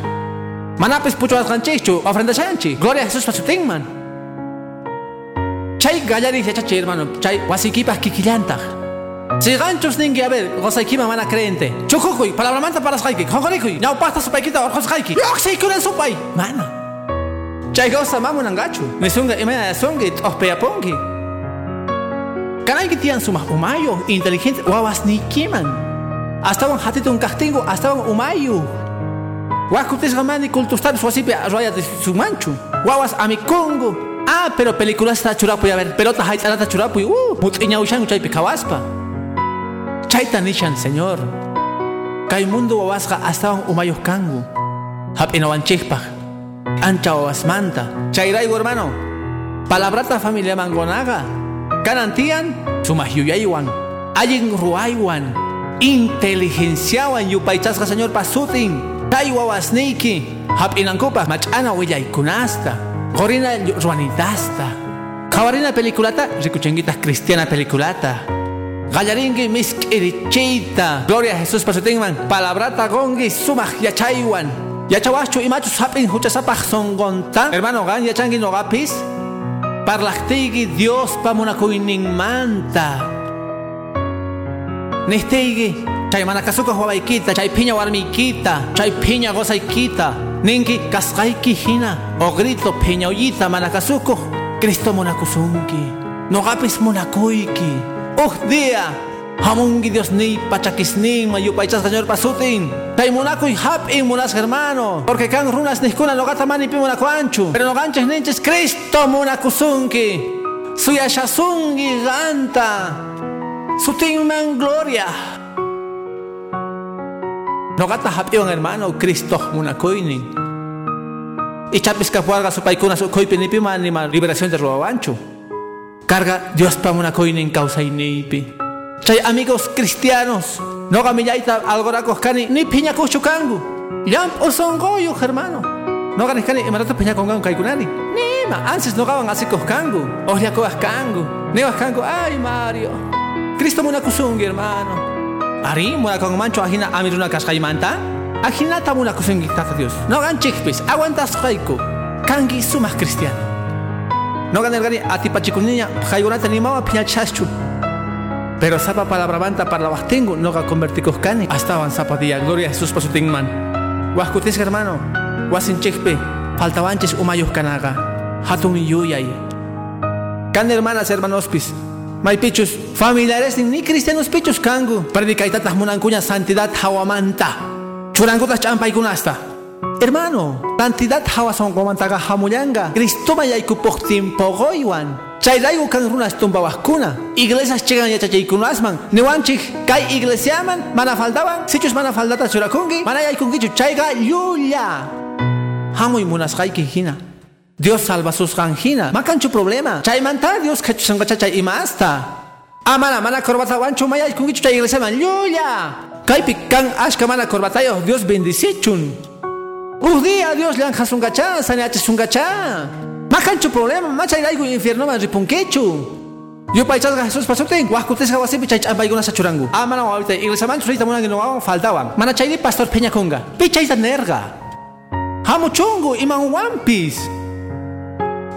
Manapis pucho as kanchichu. Ofrenda chanchi. Gloria a Jesús pa su tingman. Chay gallari se chachi hermano. Chay wasikipas kikillantaj. Si ganchos ningi a ver, gozaikima mana creente. Chukukuy, palabra manta para skaiki. Honkorikuy, nyau pasta supaikita orjos skaiki. Yoxi kuran supay. Mana. Chay goza mamu nangachu. Nisunga imena sungi ospea pongi. Kanay kitian sumah umayo, inteligente, wawas ni kiman. Hasta un hatito un castingo, hasta un umayo. Wakutis gamani kultustan suasipe raya de su manchu. Wawas amikungu. Ah, pero películas está churapu a ver, pelota haitarata churapu. Uh, mutiña ushan chay pikawaspa. Chaita nishan, señor. Kay mundo wawasga hasta un umayo kangu. Hap inawanchikpaj. Ancha manta. Chairaigo hermano. Palabrata familia mangonaga. Kanantian sumahyuyaywan. Ayin ruaywan. Inteligenciawan yupaychasga señor pasutin. Taiwa wasniki. Hap inankupa machana kunasta. Gorina ruanidasta. Kawarina peliculata rikuchenguitas cristiana peliculata. Gallaringi miskirichita. Gloria a Jesús pasutinman. Palabrata gongi sumaj yachaywan. Yachawachu imachus hapin huchasapaj songontan. Hermano gan yachangi nogapis. Parlachtigi Dios pamunakuinin Nistigi. Chay manakasuka huabaikita, chay piña warmikita, chay piña gozaikita. Ninki kasqaiki hina. O grito piña ollita manakasuko. Cristo munakusunki. Nogapis munakuiki. Uh día. Hamungi Dios ni pachakis ni mayupaichas señor pasutin. Tay munakuy hap in munas hermano. Porque kan runas niskuna no gata mani pi munakuanchu. Pero no ganches ninches Cristo munakusunki. Suya shasungi ganta. Sutin man gloria. No gata hap in hermano Cristo munakuini. Y chapis kapuarga su paikuna su koipi ni pi mani liberación de robancho. Carga Dios pa munakuini causa inipi. Chay amigos cristianos, no gamillaita algoracos cani, ni piña cochucangu. Yam o son goyo, hermano. No ganes cani, emarato piña con gangu kaikunani. Ni ma, antes no gaban así coscangu. Oria was cangu, ay Mario. Cristo muna kusungi, hermano. Ari, muna con mancho ajina amiruna kascaimanta. Ajina tamuna kusungi, tata Dios. No gan chickpis, aguantas kaiku. Kangi sumas cristiano. No ganes gani atipachikuniña, jaigunata ni mama piña chachu. Pero sapa palabra manta para la bastingo, no ga converticos cani. Hasta avan sapa día, gloria a Jesús pasutingman. Huascutis hermano, huasin chikpe, faltabanches umayos canaga, hatun yuyay. Can hermanas, hermanos pis. May pichus, familiares ni cristianos pichus kangu. Predicaitatas munancuña santidad hawamanta. Churangutas champay kunasta. Hermano, santidad hawa son gomantaga hamuyanga. Cristo mayayku pochtim pogoywan. Chayraigo kan runas tumbawaskuna. Iglesias llegan yachachaykunasman. Niwanchik kay iglesiaman mana faltaban. Sichus mana faltata churakungi. Mana yaykungichu chayga yulla. Hamuy munasqayki hina. Dios salva sus hina. Makanchu problema. Chaymanta Dios kachusanga chay imasta. Amana mana corbata wancho maya con gichu iglesia man lluya. Kaipi kan ashka mana corbatayo Dios bendicichun. Un día Dios le anja sungacha, saneache sungacha. Macancho problema, macha iraigo infierno man ripunquechu. Yo paichas Jesús pasote, guascutes gawasipi chay ambaiguna sachurangu. Ah, mana ahorita iglesia man churita muna no faltaban. Mana chay pastor Peña Conga. Pichaita nerga. Hamu chungu iman wampis.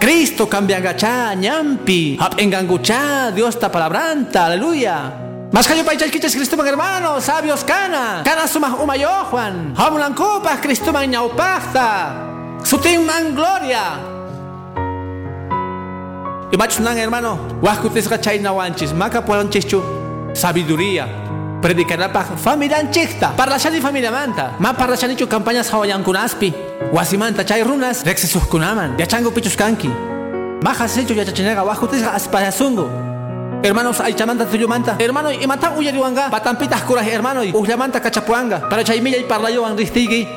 Cristo cambia gacha, ñampi, hap engangucha, Dios ta palabranta, aleluya. Mas kayo pa quiches Cristo mang hermano, sabios cana, cana sumah umayo Juan, hamulan copas Cristo mang ñaupachta, suting man gloria. Y machunang hermano, huascutis gachay nawanchis, maca puelanchichu, sabiduría. Predicará pa familia anchikta, para la familia manta, ma para la chu campañas hawayan kunaspi, wasimanta chay runas, rexesus kunaman, yachango pichus kanki. Majas hecho yachachinega, huascutis aspayazungo. Hermanos, ay chamanta tuyumanta. Hermano, y mata uyariwanga, patampitas curas hermano, y uyamanta cachapuanga, para chaymilla y parlayoan ristigi.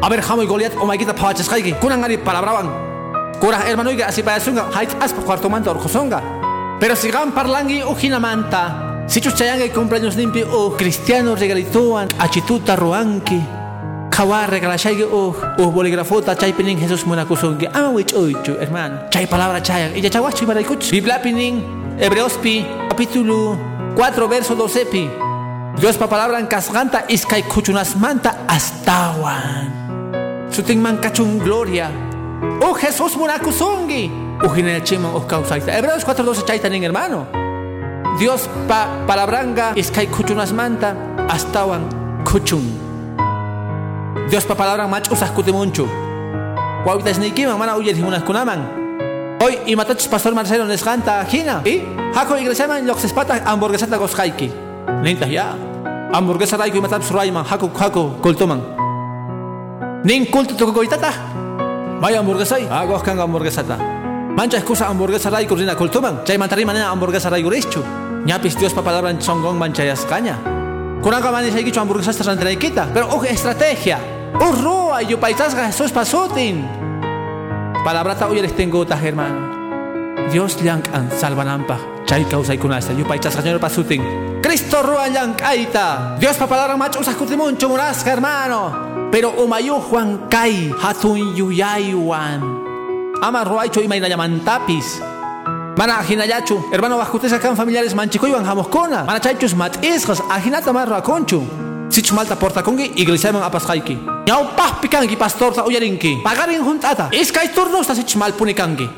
A ver, jamo y goliat, o maikita pawachascaigi, kunangari palabraban. Kuras hermano, y así payasunga, hait aspa cuarto manta orjosonga. Pero sigan parlangi ujina Si chuchayanga cumpleaños limpi o cristiano regalituan achituta ruanki. Kawa regalashaygi o o boligrafota chay pinin Jesús munakusongi. Ah, wich oichu, hermano. Chay palabra chayan. Y ya chawachu y maraikuch. Biblia pinin Hebreospi capítulo 4 verso 12 pi. Dios pa palabra en casganta iskay kuchunas manta astawan. Suting man kachun gloria. Oh Jesús munakusongi. Ujinel chimo o causaita. Hebreos 4:12 chaitanin hermano. Dios pa palabranga iskay kuchunas manta astawan kuchun. Dios pa palabra mach usas kutimunchu. Wawita snikiman mana uyet himunas kunaman. Hoy y matachos pastor Marcelo nesganta hina. Y hako iglesia man loxes pata hamburguesata goskaiki. Ninta ya. Hamburguesa raiku y matachos raiman hako hako koltoman. Nin kulto toko goitata. Vaya hamburguesa y hago kan hamburguesata. Mancha excusa hamburguesa raiku rina koltoman. Chay mantari manena hamburguesa raiku richu. Ñapis Dios pa palabra en songong manchayas caña. Kuranga mani sai kichu hamburguesas trantraikita. Pero ojo estrategia. Urrua y yo paisasga Jesús pasutin. Palabrata uyeres tengo hermano. Dios yank an salvanampa. Chay causa y kunasta. Yo paichas señor pasutin. Cristo rua yank aita. Dios pa palabra macho usas kutimun chumuras hermano. Pero umayu Juan kai hatun yuyayuan. Ama ruaicho y maina tapis. Mana ajinayachu, hermano bajutes acá familiares manchico iban jamoscona. Mana chaychus mat isjas, ajinata marra conchu. Sich malta porta kongi iglesia man apas haiki. Nyau pah pikangi pastor ta uyarinki. Pagarin juntata. Iskay turnos ta sich mal punikangi.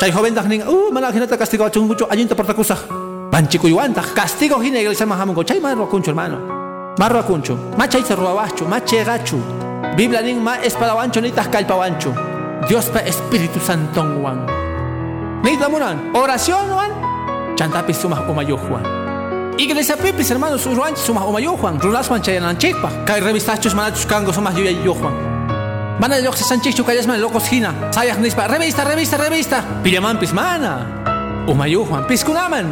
Chay joven ning, uh, mana ajinata castigo a chungucho ayunta porta kusa. Manchico iwanta, castigo hina iglesia man jamongo. Chay marro conchu hermano. Marro conchu. Ma chay se ruabachu, ma chegachu. Biblia ning ma espadawancho ni tascalpawancho. Dios pa Espíritu Santo Juan. Nita munan, oración Juan. Chantapi sumah umayo Juan. Iglesia pipis hermanos, uruan sumah umayo Juan. Rulas man chayanan chekpa. Kay revistachos manachos kango sumah yuya yo Juan. Mana yok se man locos hina. Sayak nispa, revista, revista, revista. Pillaman pis mana. Umayo Juan, pis kunaman.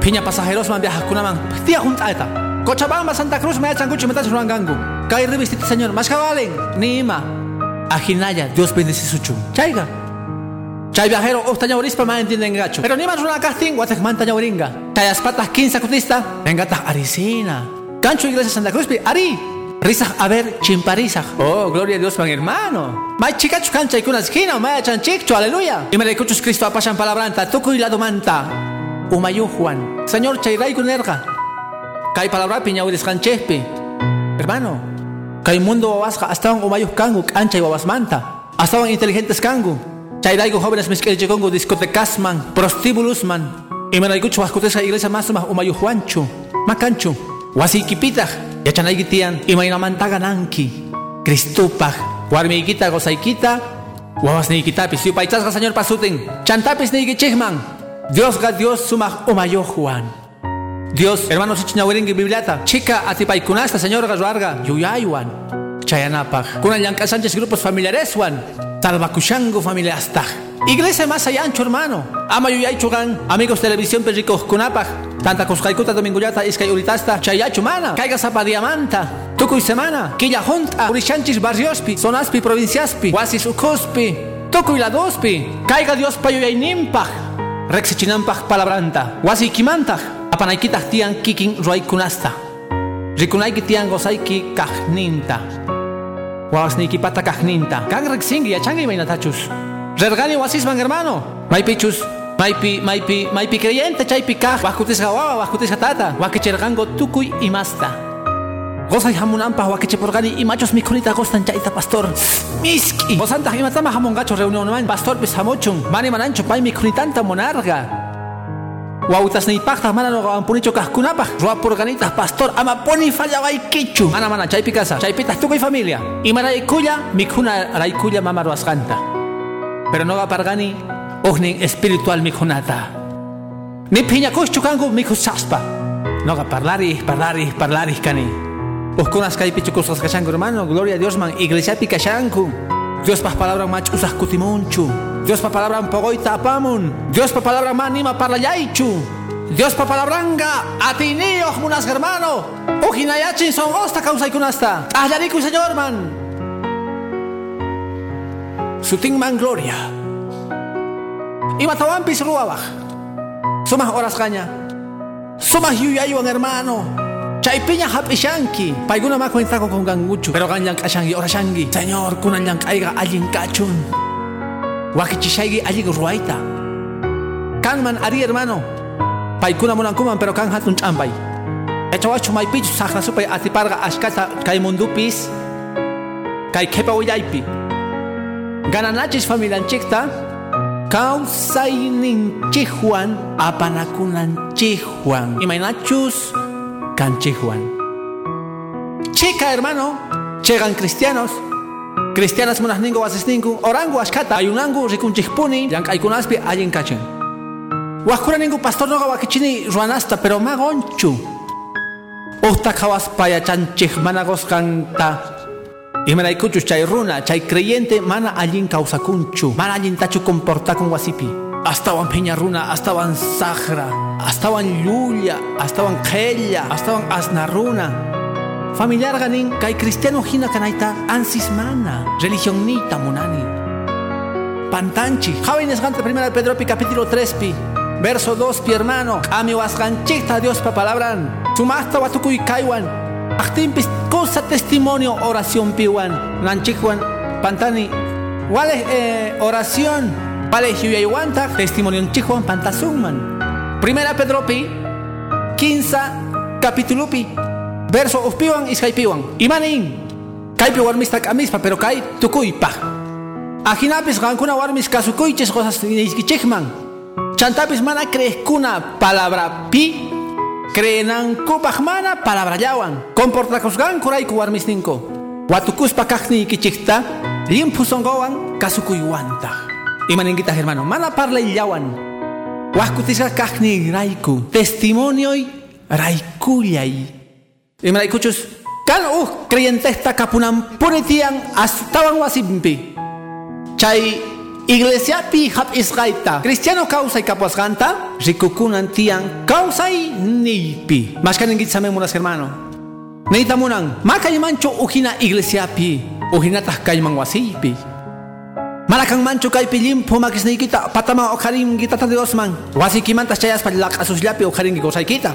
Piña pasajeros man viaja kunaman. Tía juntata. Cochabamba, Santa Cruz, me echan cucho, me tachos ruangangu. Kay revistita señor, más cabalen. Nima. Ajinaya, Dios bendice su chum. Chaiga. Chay viajero, oh, taña orispa, ma entienden gacho. Pero ni más una casting, guatek man taña oringa. Chayas patas, quince cutista, engata arisina. Cancho iglesia Santa Cruz, ari. Risaj, a ver, chimparizaj. Oh, gloria a Dios, man hermano. May chicacho cancha y kuna esquina, may chanchicho, aleluya. Y me le escucho Cristo apasan palabranta, tuco y la domanta. Umayu Juan. Señor, chayray kunerga. Kay palabra piña udes canchespe. Hermano, kay mundo wawasja, hasta un umayu kangu, cancha y wawasmanta. Hasta un inteligentes kangu. Chayraigo jóvenes misqueche congo discotecas man, prostíbulos man. Y me raigucho vascotesa iglesia más más umayu juancho, macancho, wasikipita, yachanaigitian, y mainamantaga nanki, cristupaj, guarmiikita gosaikita, guavasniikitapis, y paichasga señor pasuten, chantapis neigichigman, Dios ga Dios sumaj umayu juan. Dios, hermanos ichinawiringi bibliata, chica atipaikunasta, señor gazuarga, yuyayuan, chayanapaj, kuna yanka Sánchez grupos familiares wan, Talbacuchango familia hasta. Iglesia más allá ancho hermano. Ama yo chugan. Amigos televisión perricos kunapaj. Tanta coscaicota dominguyata iskay uritasta. Chayachu mana. Caiga zapa diamanta. Tukuy semana. Quilla junta. Urichanchis barriospi. Sonaspi provinciaspi. Wasis ucospi. Tukuy la dospi. Caiga Dios pa yo nimpaj. Rexichinanpaj palabranta. Wasikimantaj. Apanaykitaq tiyan kikin ruaykunasta. Rikunayki tiyan gozayki kajninta. Wawasniykipata kajninta. Kan rexingi yachangi imaynatachus. Rergani wasisman hermano. Maypichus Maipi, maipi, maipi creyente, chaypi kaj, wakutisqa wawa, wakutisqa tata, wakichirqanku tukuy imasta. Gozay hamunanpaq wakichiporqani imachos mikhunita gostan chayta pastor. Miski. Gozantaq imatama hamunqachu reunionman pastorpis hamuchun, mani mananchu pay mikhunitanta monarga. Wawutasniypaqtaq mana nuqawanpunichu kaqkunapaq ruwapurqanitaq pastor ama puni fallawaykichu. Mana mana chaypi kasa, chaypitaq tukuy familia. Imaraykulla mikhuna raykulla mama ruwasqanta. Pero nuqaparqani Ugnin espiritual mikhunata. Ni piñakushchu kanku mikhusaspa. Noga parlari, parlari, parlari kani. Uskunas kay pichukusas kashanku hermano, gloria a Dios man, iglesia pi kashanku. Dios pa palabra mach usas kutimunchu. Dios pa palabra pogoita apamun. Dios pa palabra man nima parlayaichu. Dios pa palabranga atinios munas hermano. Ujinayachin son osta causa ikunasta. Ahlariku señor man. Suting man gloria. Imatawampis ruwabaj. Sumah horas kanya. Sumah yuyayuan hermano. Chaypiña hapishanki. Paiguna ma cuenta con ganguchu. Pero ganyan kashangi orashangi. Señor, kunan yang kaiga alin kachun. Wakichishaigi alin ruwaita. Kanman ari hermano. Paikuna munan kuman pero kan hatun chambay. Echawachu maypichu sakra supay atiparga ashkata kay mundupis. Kay kepa uyaypi. Gananachis familianchikta. Kausayninchikwan apanakunanchikwan imaynachus kanchikwan chica hermano chegan cristianos cristianas munajningu wasisninku orangu ashkata ayunangu rikunchikpuni llank'aykunaspi allin kachin wajkuraningu pastor noqa wakichini ruanasta pero magonchu usta qhawaspayachanchik mana gosqanta Imaraykuchu chay runa, chay creyente mana allin causakunchu, mana allin tachu comportakun wasipi. Astawan peña runa, astawan sahra, astawan llulla, astawan qella, astawan asna runa. Familiar ganin, kay cristiano hina kanaita ansis mana, religión nita munani. Pantanchi, jóvenes gante primera Pedro pi capítulo 3 pi, verso 2 pi hermano, ami wasganchita Dios pa palabran, sumasta watukuy kaiwan, Actimpis cosa testimonio oración piwan. Nanchikwan pantani. Wale eh, oración. Vale huyayuanta testimonio chihuan pantasumman primera Pedro pi 15 capítulo pi verso uspiwan iskaypiwan imanin kaypi warmista kamispa pero kay tukuypa ajinapis gankuna warmis kasukuychis cosas niskichikman chantapis mana creeskuna palabra pi Creenan kupajmana palabrayawan. Comportakusgan kurayku warmisninko. Watukuspa kakni kichikta. Limpu songowan kasukuyuanta. Imaningita hermano. Mana parlayawan. Wahkutisga kakni raiku. Testimonioi raikullay. Imanaykuchus. Kan uh creyentesta kapunan punitian astawan wasimpi. Chay Iglesia pi hap isgaita. Cristiano causa y capuasganta. Rikukunan tian causa y nipi. Samen munas hermano. Neita munan. Maka mancho ujina iglesia pi. Ujina tah kayman wasipi. Malakang mancho kay pilimpo makis na kita patama o karim kita ta Dios man. Wasi kimantas chayas palak asuslapi o karim gigosay kita.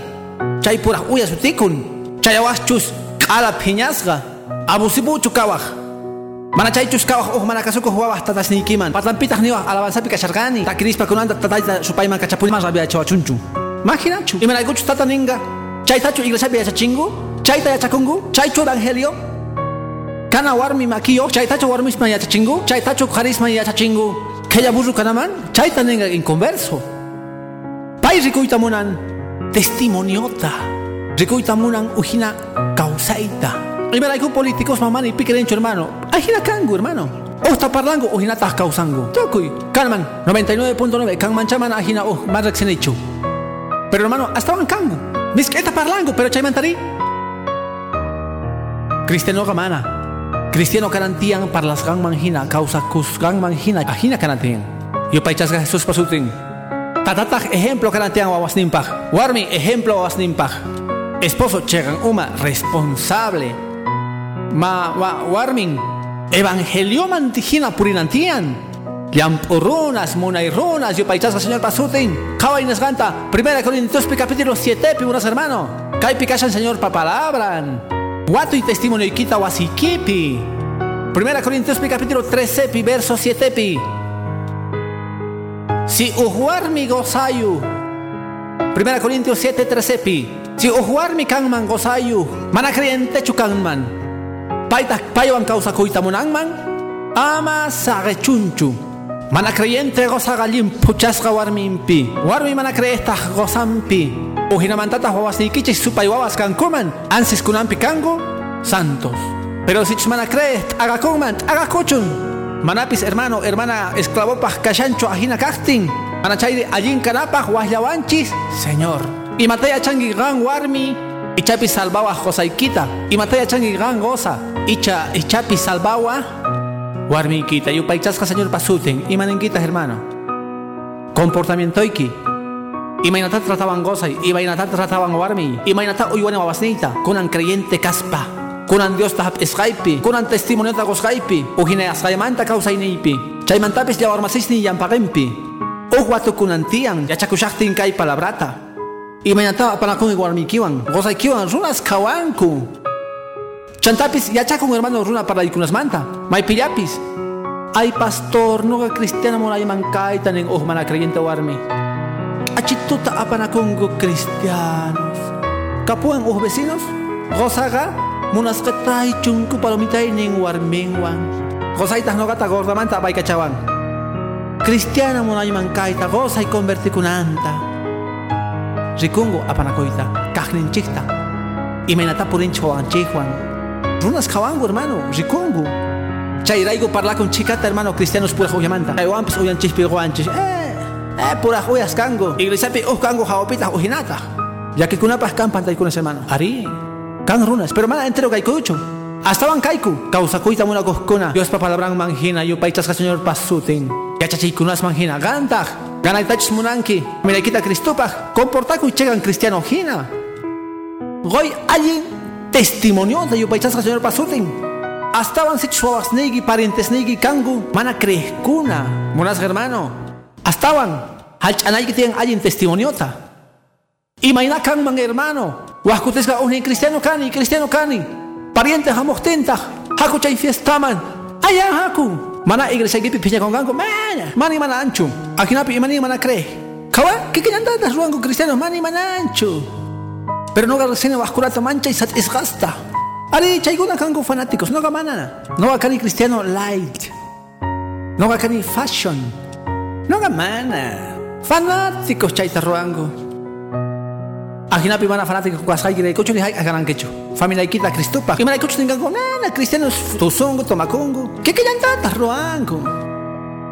Chay pura uya sutikun. Chay awas chus kala piñasga. Abusibu chukawah. Mana chaychus kawah uh mana kasuko huwawah tatasnikiman. Patlampitaq niwah alabanzapi kasharqani. Takirispa kunanta tatayta supayman kachapuni mas rabia chawachunchu. Imaginachu. Imanaykuchu tata ninga. Chaytachu iglesiapi yachachingu. Chayta yachakungu. Chaychu evangelio. Kana warmi makiyo. Chaytachu warmisman yachachingu. Chaytachu karisman yachachingu. Kaya burru kanaman. Chayta ninga inconverso. Pay rikuyta munan. Testimoniota. Rikuyta munan ujina causaita. Ibaraiku políticos mamani piquerencho hermano. Ajina kangu hermano. Oh está parlando o hina tas causango. Tokuy. Kalman 99.9 kan manchaman ajina oh madrex hecho. Pero hermano, hasta van kangu. Mis que está parlando pero chaymantari. Cristiano gamana. Cristiano garantían para las gang manjina causa kus gang manjina ajina garantían. Yo paichasga Jesús pasutin. Tatatak ejemplo garantían wawasnimpaj. Warmi ejemplo wawasnimpaj. Esposo chegan uma responsable ma wa warmin evangelio mantijina purinantian Llampurrunas, munayrunas, yo paichasca señor pasutin. Kawai ganta. Primera Corintios capítulo 7, unos hermano. Kai picachan señor pa palabran. Guato y testimonio quita wasikipi. Primera Corintios capítulo 13, verso 7 Si ujuar mi gozayu. Primera Corintios 7, 13 Si ujuar mi kanman gozayu. Mana creyente chukanman. Paita paywan causa kuita munangman. Ama sagechunchu. Mana creyente goza galim puchasqa warminpi. Warmi mana creyesta gozampi. Ujinamantata wawasnikichis supay wawas kankuman. Ansis kunampi kango santos. Pero si mana crees agakunman agakuchun. Manapis hermano, hermana esclavopaj kashancho ajina kaktin. Mana chayri allin kanapaj wahlawanchis. Señor. Y mataya changi gan warmi. Ichapi salbawa josaikita. Y mataya changi gan goza. Icha, ichapi salbawa Warmiquita, yupaychasqa señor pasuten, imaninquitas hermano. Comportamiento iki. Imaynata trataban gozay, imaynata trataban warmi, imaynata uywane wawasnita, kunan creyente caspa. Kunan Dios tahap esqaypi, kunan testimonio ta gozqaypi, ujine asqaymanta kawsayniypi, chaymantapis llawarmasisni llampaqinpi. Uj watukunan tiyan, yachakushaqtin kay palabrata. Imaynata apanakunki warmikiwan, gozaykiwan runas kawanku. Chantapis yachakun hermano runa para manta. May pillapis. Ay pastor, no cristiano mo ay mangkay taning oh mana creyente warmi. Achituta apanakungo cristianos. Kapuan oh vecinos. Gozaga munas ketay chunku palomitay ning warmingwan. Gozay no gata gorda manta bay kachawan. Cristiana mo ay mangkay ta gozay converti kunanta. Rikungo apanakoita, kahninchikta. Imenata purin chowan chihuan runas kawangu hermano rikungu. Chayrayku con chikata hermano cristianos pura huyamanta aywampis uyanchishpi guanchish eh eh pura huyas kangu. Iglesiapi uh kangu hawapita uhinata yakikunapas kan pantaykunas hermano. Ari. Kan runas pero mana entero kaykuchu Astawan kaiku, kausakuyta munakuhkuna, Dios pa palabran manjina, yupaychasqa señor pasutin. Yachachaykunas manjina, gantaj, ganaytachis munanki, miraykita Cristupaj, comportaku chegan cristiano hina. Goy allin testimonio de yupaychasqa señor pasutin astawan sich negi parientes negi kangu mana crezcuna. Monas hermano. Astawan halch'anayki tiyan allin testimoniota. Imayna kanman hermano. Wajkutesqa unin cristiano kani cristiano kani pariente hamuqtintaq haku chay fiestaman ayan haku mana iglesiakipi piñakonkanku mana mani mana anchu akinapi imani mana cree kawa kikiñantatas ruwanku cristiano mani mana anchu pero no recién basculato mancha y satisgasta. Ari, chayguna kango fanáticos, no gamana. No ni cristiano light. No ni fashion. No gamana. Fanáticos chaita ruango. Ajinapi mana fanáticos kuasai de cocho ni hay agaran quecho. Familia ikita cristupa. Y mana cocho tengan con nana cristianos tuzongo tomacongo. ¿Qué que tanta ruango?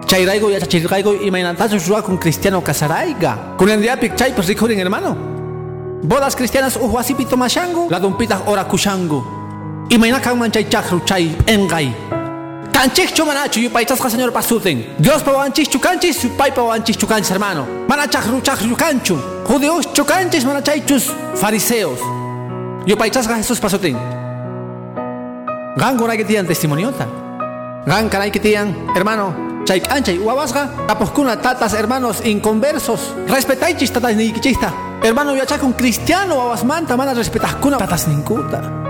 Chairaigo y achachiraigo y mainantazo con cristiano casaraiga. Con el diapic chay pues rico hermano. Bodas cristianas uhuasipi tomashangu, la dumpitas ora kushangu. Y mainakan manchay chakru chay engay. Kanchik chumanachu yupaytasqa señor pasuten. Dios pawanchis chukanchis, supay pawanchis chukanchis hermano. Mana chakru chakru chukanchu. Judeos chukanchis mana chaychus fariseos. Yupaytasqa Jesús pasuten. Gan goray que tiyan testimoniota. Gan caray que tiyan, hermano, chay kanchay uwawasqa, taposkuna tatas hermanos inconversos. Respetaychis tatas nikichista. Hermano, ya un cristiano, babas manta, mana kuna tatas ninkuta.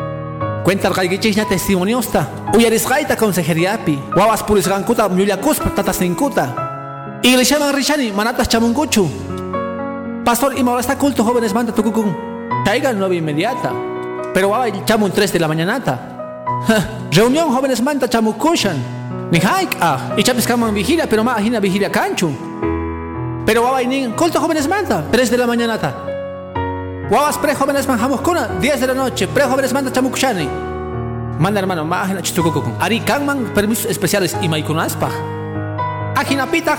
Cuenta el gaigichis testimoniosta. Uyarisgaita consejeriapi. Wabas puris gankuta, kuspa tatas ninkuta. Iglesia man richani, manatas chamunguchu. Pastor, y está culto jóvenes manta tukukun. Caigan nueve inmediata. Pero waba chamun tres de la mañanata. Reunión jóvenes manta chamukushan. Ni haik ah. Y chapis kaman vigilia, pero ma hina vigilia canchu. Pero waway nin, culto jóvenes manta, 3 de la mañana ta. Wawas pre jóvenes manjamos kuna, 10 de la noche, pre jóvenes manta chamukushani. Manda hermano, mágina chitukukukun. Ari kangman permisos especiales y maikunaspa. Ajina pitag,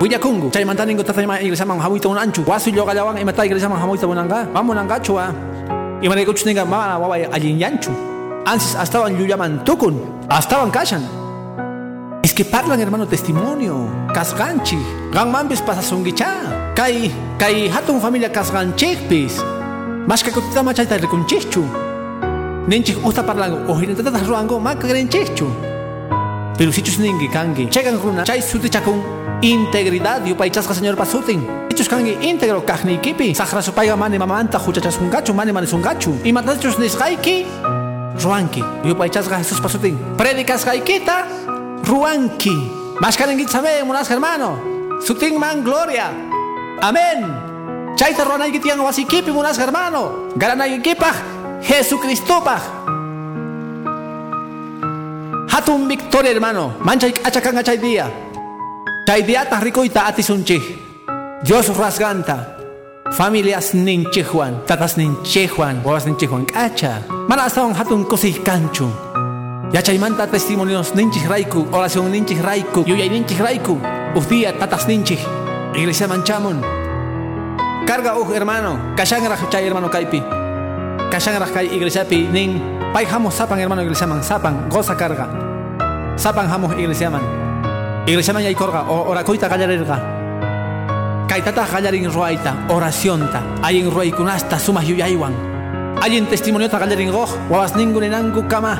Willakungu, chay mantaningo tatayma iglesia man hamuita un anchu. Wasu yo galawan imata iglesia man hamuita unanga. Vamos nanga chua. Y manikuchninga mama waway allin yanchu. Ansis estaban yuyaman tukun, estaban kashan que parlan hermano testimonio kasganchi ganmanpis pasasungicha kay kay hatun familia kasganchikpis mashka kutita machayta rikunchikchu ninchik usta parlan ojinatatas ruango maka grinchikchu pero si chus ningi kangi chegan runa chay suti chakun integridad yupaychasqa señor pasutin. Ichus kangi íntegro kajnikipi saqra supayqa mani mamanta huchachasunqachu mani manisunqachu imatachus nisqayki ruanki. Yupaychasqa jesús pasutin. Predicasqaykita ruanki. Mashkarinki sabe munas hermano. Sutinman gloria. Amén chayta ruanayki tiyan wasikipi munas hermano. Garanaykipaj jesucristopaj hatun victoria hermano. Manchay k'achakanga chay día. Chay diata rikuyta atisunchik Dios rasganta. Familias ninchijuan tatas ninchijuan wawas ninchijuan k'acha mana astawan hatun kusij kanchu yachaymanta testimonios ninchij rayku oración ninchij rayku yuyay ninchij rayku uj día tatas ninchij iglesia manchamun carga uj hermano. Chay hermano kaypi kashangraj kay iglesiapi nin hamuj sapan hermano iglesiaman sapan goza carga. Sapan hamuj iglesiaman iglesiaman yaykorqa orakuyta qallarirqa kaytata qallarin ruayta oracionta. Ayin ruaykunasta sumas yuyaywan ayin testimoniota qallarin qoj wawas ningu ninanku kama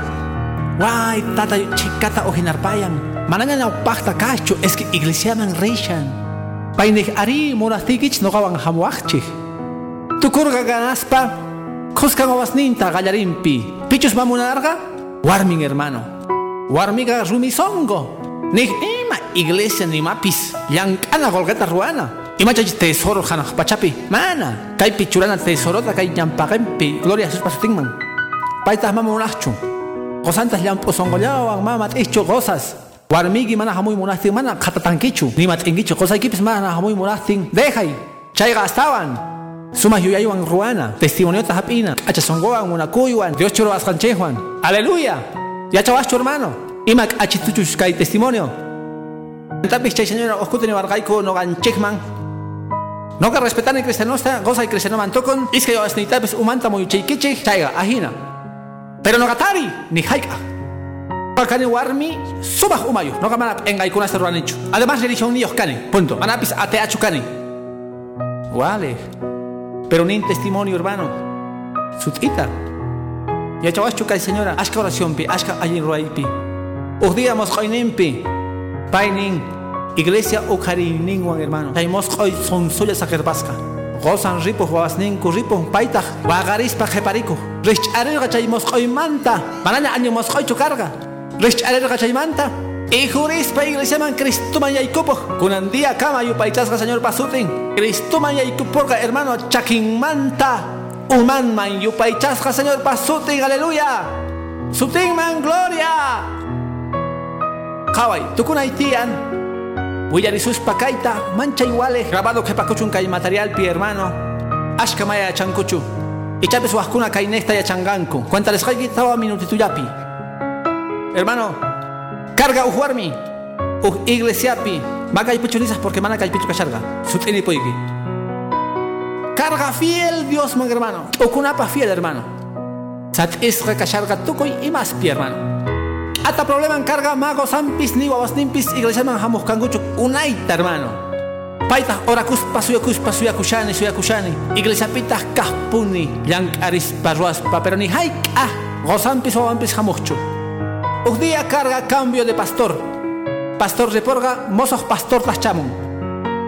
Guay, tata chikata ojinarpayan. Manaña ñawpaqta kachu, es que iglesiaman rishan. Painej ari monastikich no gawan hamuachchik. Tukurga ganaspa, kuskan ninta gallarimpi. Pichus mamunarga, warmin hermano. Warmiga rumisongo. Nih ima iglesia ni mapis. Yankana golgata ruana. Ima chay tesoro hanaj pachapi. Mana, kay pichurana tesorota kay ñampaqempi. Gloria a sus pasutingman. Paitas mamunachchu. Qosantas llamp'usonqollawan mama t'ischu qosas warmigi mana hamuy munastin mana qhatatankichu nima t'inkichu qosaykipis mana hamuy munastin dejay chayqa astawan sumas yuyaywan ruana. Testimoniota hap'ina q'achasonqowan munakuywan Dios churo asqanchejwan aleluya. Yachawaschu hermano ima k'achituchus kay testimonio. Tapis chay señora oscutini warqayku noqanchikman Noqa respetani cristianosta gozay cristianoman tokon. Iskay wasnitapis umanta muyuchaykichik chayqa ahina. Pero no gatari ni haika Kani warmi subah umayo no kamana engaykuna se ruanichu además religión ni kani punto manapis ateachu kani vale. Pero ni testimonio hermano. Sutita ya chawachu kay señora. Ashka oración pi ashka ayin ruaipi uhdíamos qoinimpi painin iglesia ukarin wan hermano. Taimos qoy son suya sakerbasca gozan ripo huasninku ripo paita wagarispa qepariku rishch'arirqa chay mosqoymanta manaña año mosqoychu karqa rishch'arirqa chaymanta y jurispa iglesiaman Cristuman yaykupuj kunan día kama yupaychasqa señor pasutin Cristuman yaykuporqa hermano chakinmanta umanman yupaychasqa señor pasutin aleluya. Sutinman gloria. Qaway tukunay tiyan willarisuspa kayta mancha iguales grabado qhipakuchun kay material pi hermano. Ashka maya chankuchu ichapis wajkuna kay nesta yachanganku cuentalisqayki tawa minutitullapi hermano carga uj warmi uj iglesiapi ma kaypichu nisaq porque mana kaypichu kasharqa sut'inipuyki carga fiel Dios man hermano. Ukunapa fiel hermano. Sat'isqa kasharqa tukuy imaspi hermano. Ata problema carga mago sampis ni wawasnimpis iglesia man hamuj kankuchu unayta hermano. Paita orakuspa suyakuspa suyakushani suyakushani iglesia pitah kahpuni llank'arispa ruaspa pero ni hayk'ah gozampis wawampis hamujchu un día carga cambio de pastor pastor reporga mozoq pastor tah chamun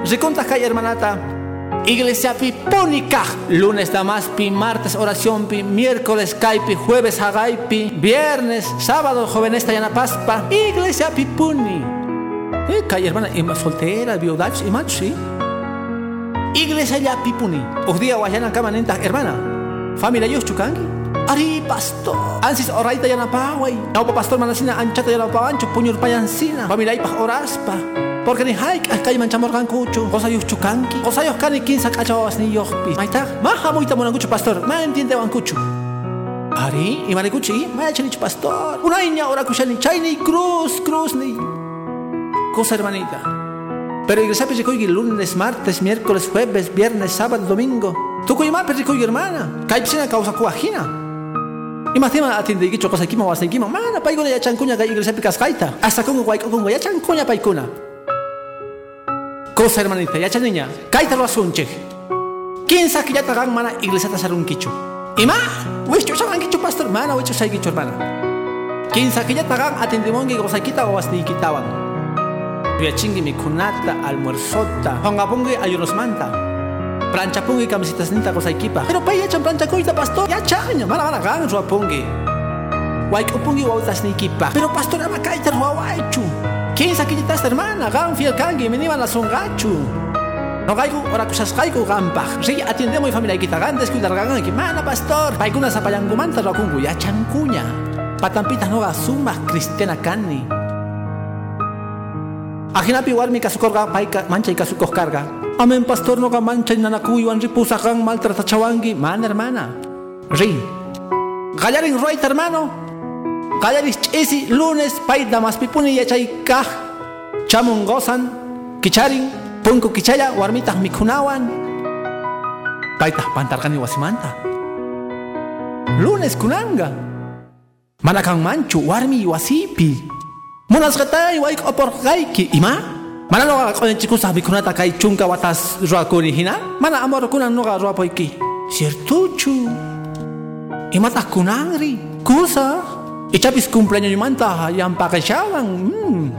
rikuntaj kay hermanata Iglesia pi punika lunes damaspi, martes oración pi, miércoles caipi, jueves hagaipi, viernes, sábado jóvenes paspa, iglesia pi puni. Eh, kay hermana, ima soltera, viudach, ima sí. Iglesia ya pipuni. Os día guayana kama nenta hermana. Familia yus chukangi. Ari pastor. Ansis oraita yana pawai. Naupa pastor manasina anchata yana pawancho punyur payansina. Familia ipah oraspa. Porque ni haik kay manchamorgan kuchu, cosa yus chukanki, cosa yus kani kinsa kachawas ni yohpi. Maita, maha muita monanguchu pastor, ma entiende wan kuchu. Ari, y marikuchi, ma chani pastor. Una niña ora kushani chayni cruz, cruz ni. Cosa hermanita. Pero iglesia pericoy lunes, martes, miércoles, jueves, viernes, sábado, domingo. Tu kuyma pericoy hermana. Kay psina causa kuajina. Imagina atiende gicho cosa kima wasa kima mana paikuna ya chankunya kay iglesia pikas kaita. Hasta kungo guay kungo ya chankunya paikuna. Cosa hermanita, ya niña, kaita lo asunche. ¿Quién sabe que ya tagan mana iglesia tasar un kichu? Y ma, wicho saban kichu pastor, mana wicho sai kichu hermana. Quinza quillata gan atendimongi gozaykita wawasniykitawan. Tuyachingi mikunata, almuerzota, hongapungi ayunosmanta. Planchapungi camisetasinta gozaykipaj. Pero pay yachan planchakuyta pastor, yachaña, mana mana gan ruwapungi. Wayk'upungi wawtasniykipaj. Pero pastor ama kayta ruwawaychu. Quinza quillatas hermana, gan fiel kangi, miniman lasungachu. No gaigo, ora cosas gaigo gampaj. Sí, atiendemos y familia y quita gandes, cuidar gagan, que mana pastor. Paikuna zapayangumanta lo kungu, ya chancuña. Patampitas no sumas cristiana cani. Ajinapi warmi kasukorga paika mancha y kasukos Amen pastor no mancha y nanakuy wan ripusa gan maltrata chawangi, mana hermana. Ri. Gallarin right hermano. Gallaris chisi lunes paida mas pipuni yachay kaj. Chamun gozan, kicharin, punku kichaya warmitas mikunawan. Paitah pantarkani wasimanta. Lunes kunanga. Manakang manchu warmi wasipi. Munas katay waik opor gaiki ima. Mana no ka chiku sabi kunata kay chunka watas ruakuri hina. Mana amor kunan no ka ruapoiki. Ciertuchu. Imata kunangri. Kusa. Ichapis cumpleaños manta yang pakai syawang. Hmm.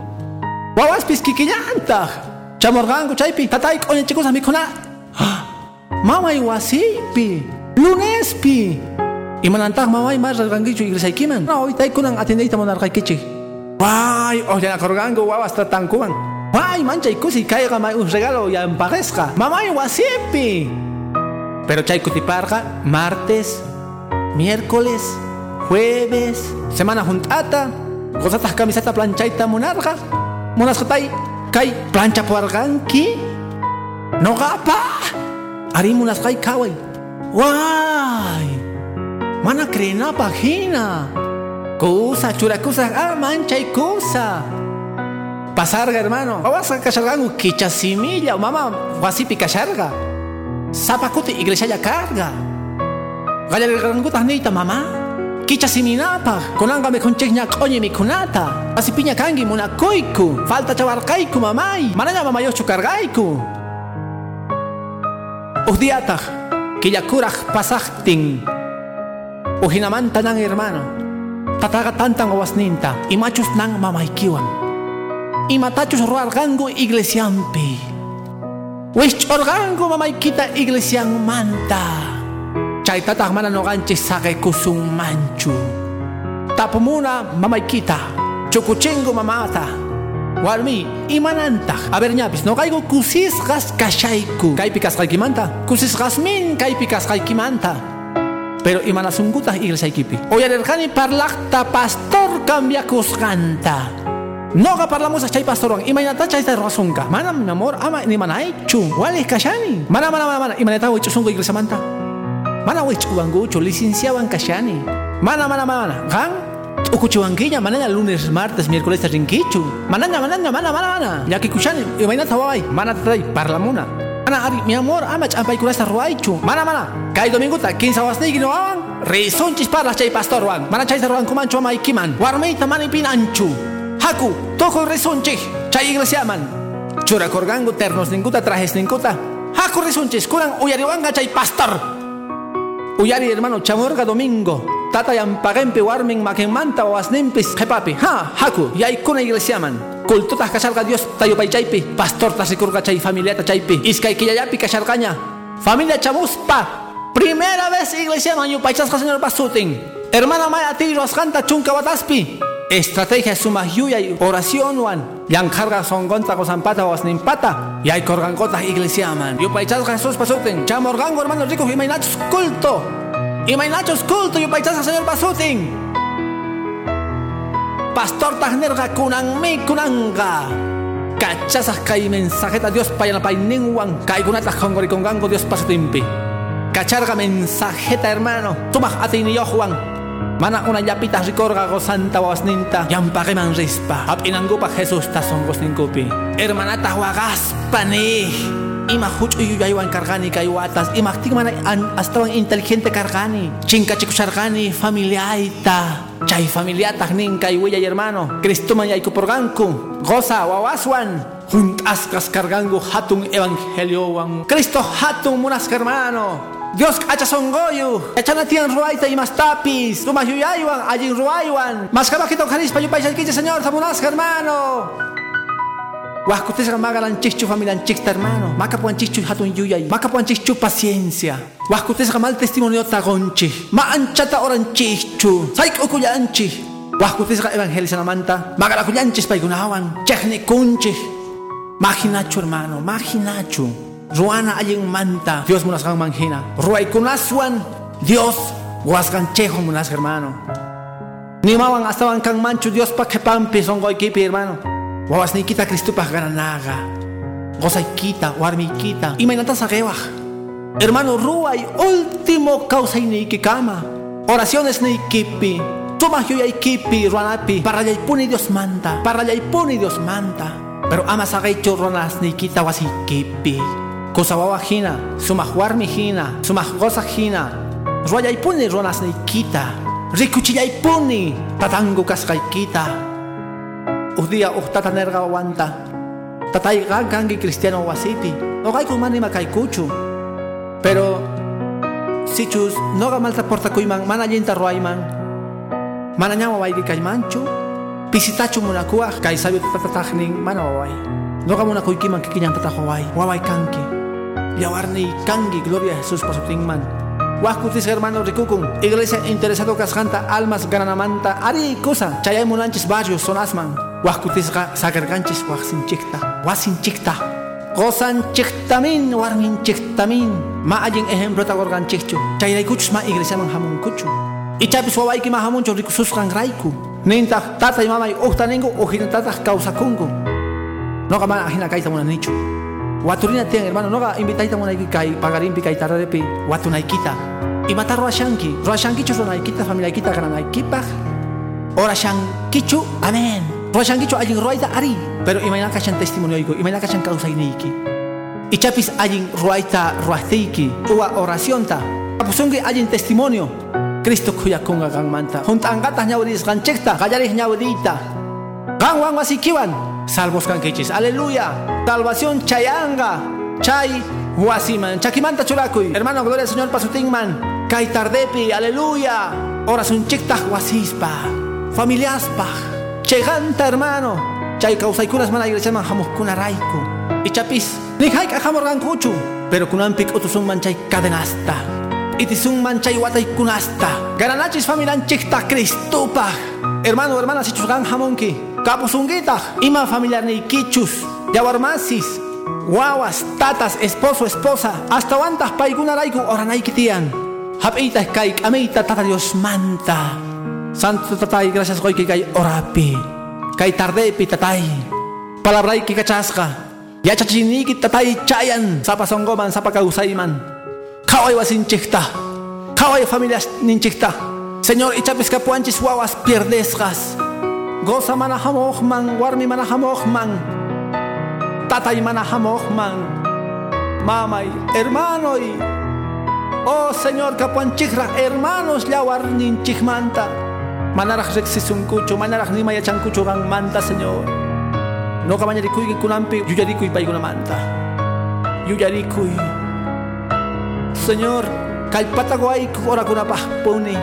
Wawas pis kikiyanta. Chamorgango chaypi tatay konya chiku sabi kuna. Mamay wasipi. Lunespi. Imanantah mamay mar rangichu iglesia kiman. No, itay kunang atendita monarkay kichi. Wai, oh ya korgango wawas tatangkuman. Wai, mancha ikusi kaya may un regalo ya parezca. Mamay wasipi. Pero chay kutiparga martes, miércoles, jueves, semana juntata, gozatas camiseta planchaita monarca. Monas kay plancha puarganki. No gapa. Ari munas kay kaway. Wai. Mana krena pagina. Cosa, churacusa, ah, mancha y cosa. Pasarga, hermano. Vas a cachargangu, kichasimilla, mamá, wasipi cacharga. Zapacuti, iglesia ya carga. Gallarangutas neita, mamá. Kichasiminapa, konanga me conchegna coñe mi kunata. Asipiña kangi munakoiku. Falta chavarkaiku, mamay. Manaya mamayochu cargaiku. Udiatah, killakuraj pasajtin. Uhinamanta nang hermano. Tataga tantang wasninta. Imachus nang mamaykiwan. Imatachus ruargango iglesiampi. Wish orgango mamaykita iglesiang manta. Chay tatag mana no ganchis sake kusung manchu. Tapo muna mamaykita. Chukuchingo mamata. Warmi, imananta. A ver ñapis, no kaigo kusis gas kashaiku. Kaipikas kaikimanta. Kusis gasmin kaipikas kaikimanta. Pero imanasungutas iglesia ikipi. Oyarerkani parlakta pastor cambia No ga parlamus a chay pastorwan. Imaynata chay ta rasunka. Mana mi amor ama ni manaichu. Wali kashani. Mana mana mana mana. Imanata wichu sungo iglesia manta. Mana wichu wangucho licenciaban kashani. Mana mana mana. Gan ukuchiwankiña mananya lunes, martes, miércoles rinkichu. Mananya mananya mana mana mana. Yaki kushani imaynata wawai. Mana tatay parlamuna. Mana ari mi amor ama champay kurasa ruaichu. Mana mana. Kay domingo ta 15 wasni gino awan. Risonchis parlas chay pastor wan. Mana chay ruan kumancho ama ikiman. Warmeita mani pinanchu. Haku, toko risonchis. Chay iglesia man. Chura korgango ternos ninguta trajes ninguta. Haku risonchis kuran uyariwanga chay pastor. Uyari hermano chamorga domingo. Tata yampagempi warmin makemanta o asnimpis jepapi. Ha, haku, yay kuna iglesia man. Kultutas kasarga Dios tayo pay chaypi. Pastor tasikurga chay familia ta chaypi. Iskay kiyayapi kasargaña. Familia chamuspa. Primera vez iglesia man yupaychasqa señor pasutin. Hermana maya ti roscanta chunka wataspi. Estrategia suma yuya oración wan. Yang carga son gonta ko zampata o asnimpata. Yay korgankota iglesia man. Yupaychasqa Jesús pasutin. Chamorgango hermano rico y mainachos culto. Y mainachos culto yupaychasqa señor pasutin. Pastor tahnerga kunang mi kunanga. Cachasas kay mensajeta Dios payana pay ningwan. Kay kunata hongori kongango Dios pasutimpi. Cacharga mensajeta hermano. Tumah atini Juan. Mana una yapita ricorga go santa wasninta. Yampake man rispa. Ap inangupa Jesus tasong gosninkupi. Hermanata wagaspa ni. Ima huch uyuyaywan kargani kay watas. Ima tigman an astawan inteligente kargani. Chinka chikusargani familiaita. Chay familiata nin kay wiyay hermano. Cristo man yay kuporganku. Goza wawaswan. Juntaskas cargango hatun evangelio wan. Cristo hatun munas hermano. Dios achasongoyu, echana tian ruaita y más tapis, tu mayuyaywan, allí ruaywan, más cabajito carispa yo paisal señor, sabunas hermano. Huascutis magalan chichu familian chicta hermano, macapuan chichu hatun yuyay, macapuan chichu paciencia. Huascutis mal testimonio tagonchi, ma anchata oran chichu, saik ukuyanchi. Huascutis evangelizanamanta, magalakuyanchis paigunawan, chehni kunchi. Maginachu hermano, maginachu. Ruana ayin manta, Dios munasgan manjina. Ruay kunaswan, Dios wasgan chejo munas hermano. Ni mawan hasta kan manchu Dios pa que pampi son kipi hermano. Wawas ni kita Cristo pa gananaga. Gozay kita, warmi kita. Y mainata sa Hermano ruay, último kama. Oraciones ni kipi. Toma yo ya kipi, ruanapi. Para ya puni Dios manta. Para ya puni Dios manta. Pero ama sa ronas ni kita kipi. Kosawawa hina, warmi hina, sumah gosa hina. Royaipuni ronas ni kita. Rikuchiyaypuni tatangu kaskai kita. Udia uhtata nerga wanta. Tatay gangi cristiano wasipi. Ogay kumani kuchu. Pero sichus noga malta porta kuiman mana yenta roaiman. Mana nyawa waigi kaimanchu. Pisitachu munakuah kai sabi tatatahning mana wawai. Noga muna kuikiman kikinyang tatahawai. Wawai kanki. Yawarni kangi gloria a Jesús pasutingman. Wakutis hermano rikukun, iglesia interesado kasjanta almas gananamanta, ari cosa, chayay munanchis barrios sonasman. Wakutis sagarganchis wasinchikta, wasinchikta. Gosan chiktamin, warmin chiktamin. Ma ayin ejemplo ta gorgan chikchu. Chayay kuchus ma iglesia man hamun kuchu. Ichapis wawaiki ma hamuncho rikususkan raiku. Ninta tata y mama y uhtaningu, ujinatata kausakungu. No kamana ajina kaita munanichu. Waturina tiang hermano noga invitaita mo naiki kai pagarimpi kai tararepi watu naikita. Imata roashanki, roashanki chu naikita familia kita kana naikipah. Ora shankichu, amen. Roashankichu ajin roaita ari, pero imagina kashan testimonio iko, imagina kashan causa iniki. Ichapis ajin roaita roasteiki, uwa oración ta. Apusungi ajin testimonio. Cristo kuya kunga gang manta. Junta angatas nyawdis ganchekta, gayaris nyawdita. Gang wang wasikiwan salvos kankichis. Aleluya. Salvación chayanga. Chay huasiman. Chakimanta churakuy. Hermano, gloria al Señor pasutingman. Kai tardepi. Aleluya. Oración chikta huasispa. Familiaspa. Cheganta hermano. Chay kausaikunas mana iglesia man kuna raiku. Y chapis. Ni haik ajamorgan kuchu. Pero kunampik utusun manchay cadenasta. Itisun manchay watay kunasta. Garanachis familian chikta Cristupa. Hermano, hermana, si chusgan jamonki. Kapusungita, ima familiar ni kichus, yawarmasis, guaguas, tatas, esposo, esposa, hasta wantas paigunaraiku oranaikitian. Hapita kai amita tata Dios manta. Santo tatay, gracias goy kai orapi. Kai tardepi tatay. Palabray ki kachasca. Yachachiniki tatay chayan. Sapa songoman, sapa kausayman. Kaway wasinchikta. Kaway familias ninchikta. Señor, ichapis kapuanchis guaguas pierdesgas. Goza manahamohman, warmi manahamohman, tatay manahamohman, mamay, hermanoy. Oh Señor, kapuanchikra, hermanos yawarnin chikmanta. Manaraj rexisunkucho, manaraj ni mayachankucho gan manta, Señor. No kamayarikuy kunampi, yuyarikuy paigunamanta. Yuyarikuy. Señor, kalpata guay ora kunapah puni.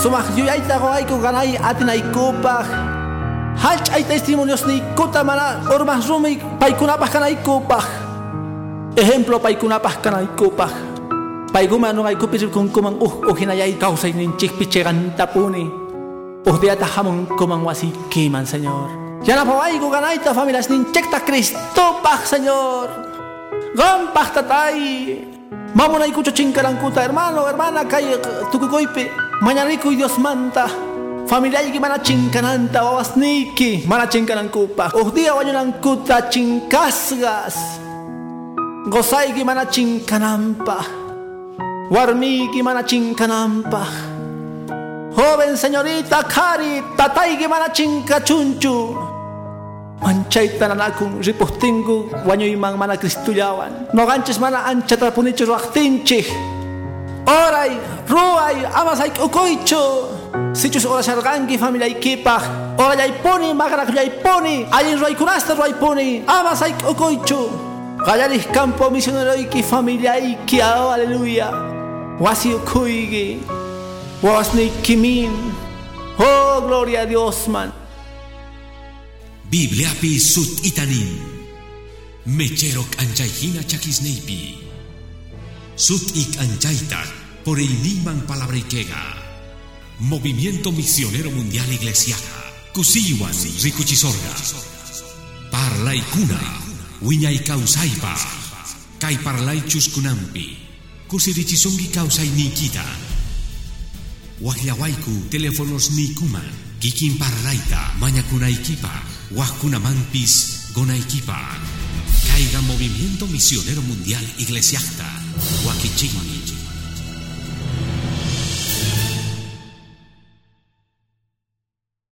Sumah yuyayta guay ganay atinay kupah. Hach ay testimonios ni kuta mana ormas rumi paikunapah kanay kupah. Ejemplo paikunapah kanay kupah. Paiguma no ay kupir kung kumang uh uhinayay kausay nin chikpichegan tapuni. Uh diata hamon kumang wasi kiman, Señor. Yana paway ko ganay ta familias nin chekta Kristo pah, Señor. Gampah tatay. Mamunay kucho chingkarang kuta, hermano, hermana, kay tukukoype. Mañana Dios manta. Familia y mana chinkananta wawasniki mana chinkanankupa uj dia wañunankuta chinkasgas gozayki mana chinkanampa warmiki mana chinkanampa joven señorita kari tatayki mana chinkachunchu manchayta nanakun ripuhtingu wañuyman mana cristullawan noqanchis mana anchata punichu ruwaqtinchik oray ruay amasay ukuychu Sichus ora sargangi familia ikipah. Ora yaipuni, magrak yaipuni. Ayin roy kunasta roy puni. Amas ay okoichu. Gallaris campo misionero y familia y que aleluya. Wasi kuigi. Wasni kimin. Oh, gloria a Dios, man. Sut itanin. Mecherok anjaihina chakisneipi. Sut ik anjaita por el niman palabrikega. Movimiento Misionero Mundial Iglesiaca. Kusiwan Rikuchisorga. Parlay kuna. Wiñay kausaipa. Kai parlay chuskunampi. Kusirichisongi kausay nikita. Wahyawaiku teléfonos nikuman. Kikin parlaita mañakunaikipa. Wahkunamampis gonaikipa. Caiga Movimiento Misionero Mundial Iglesiasta. Wakichigni.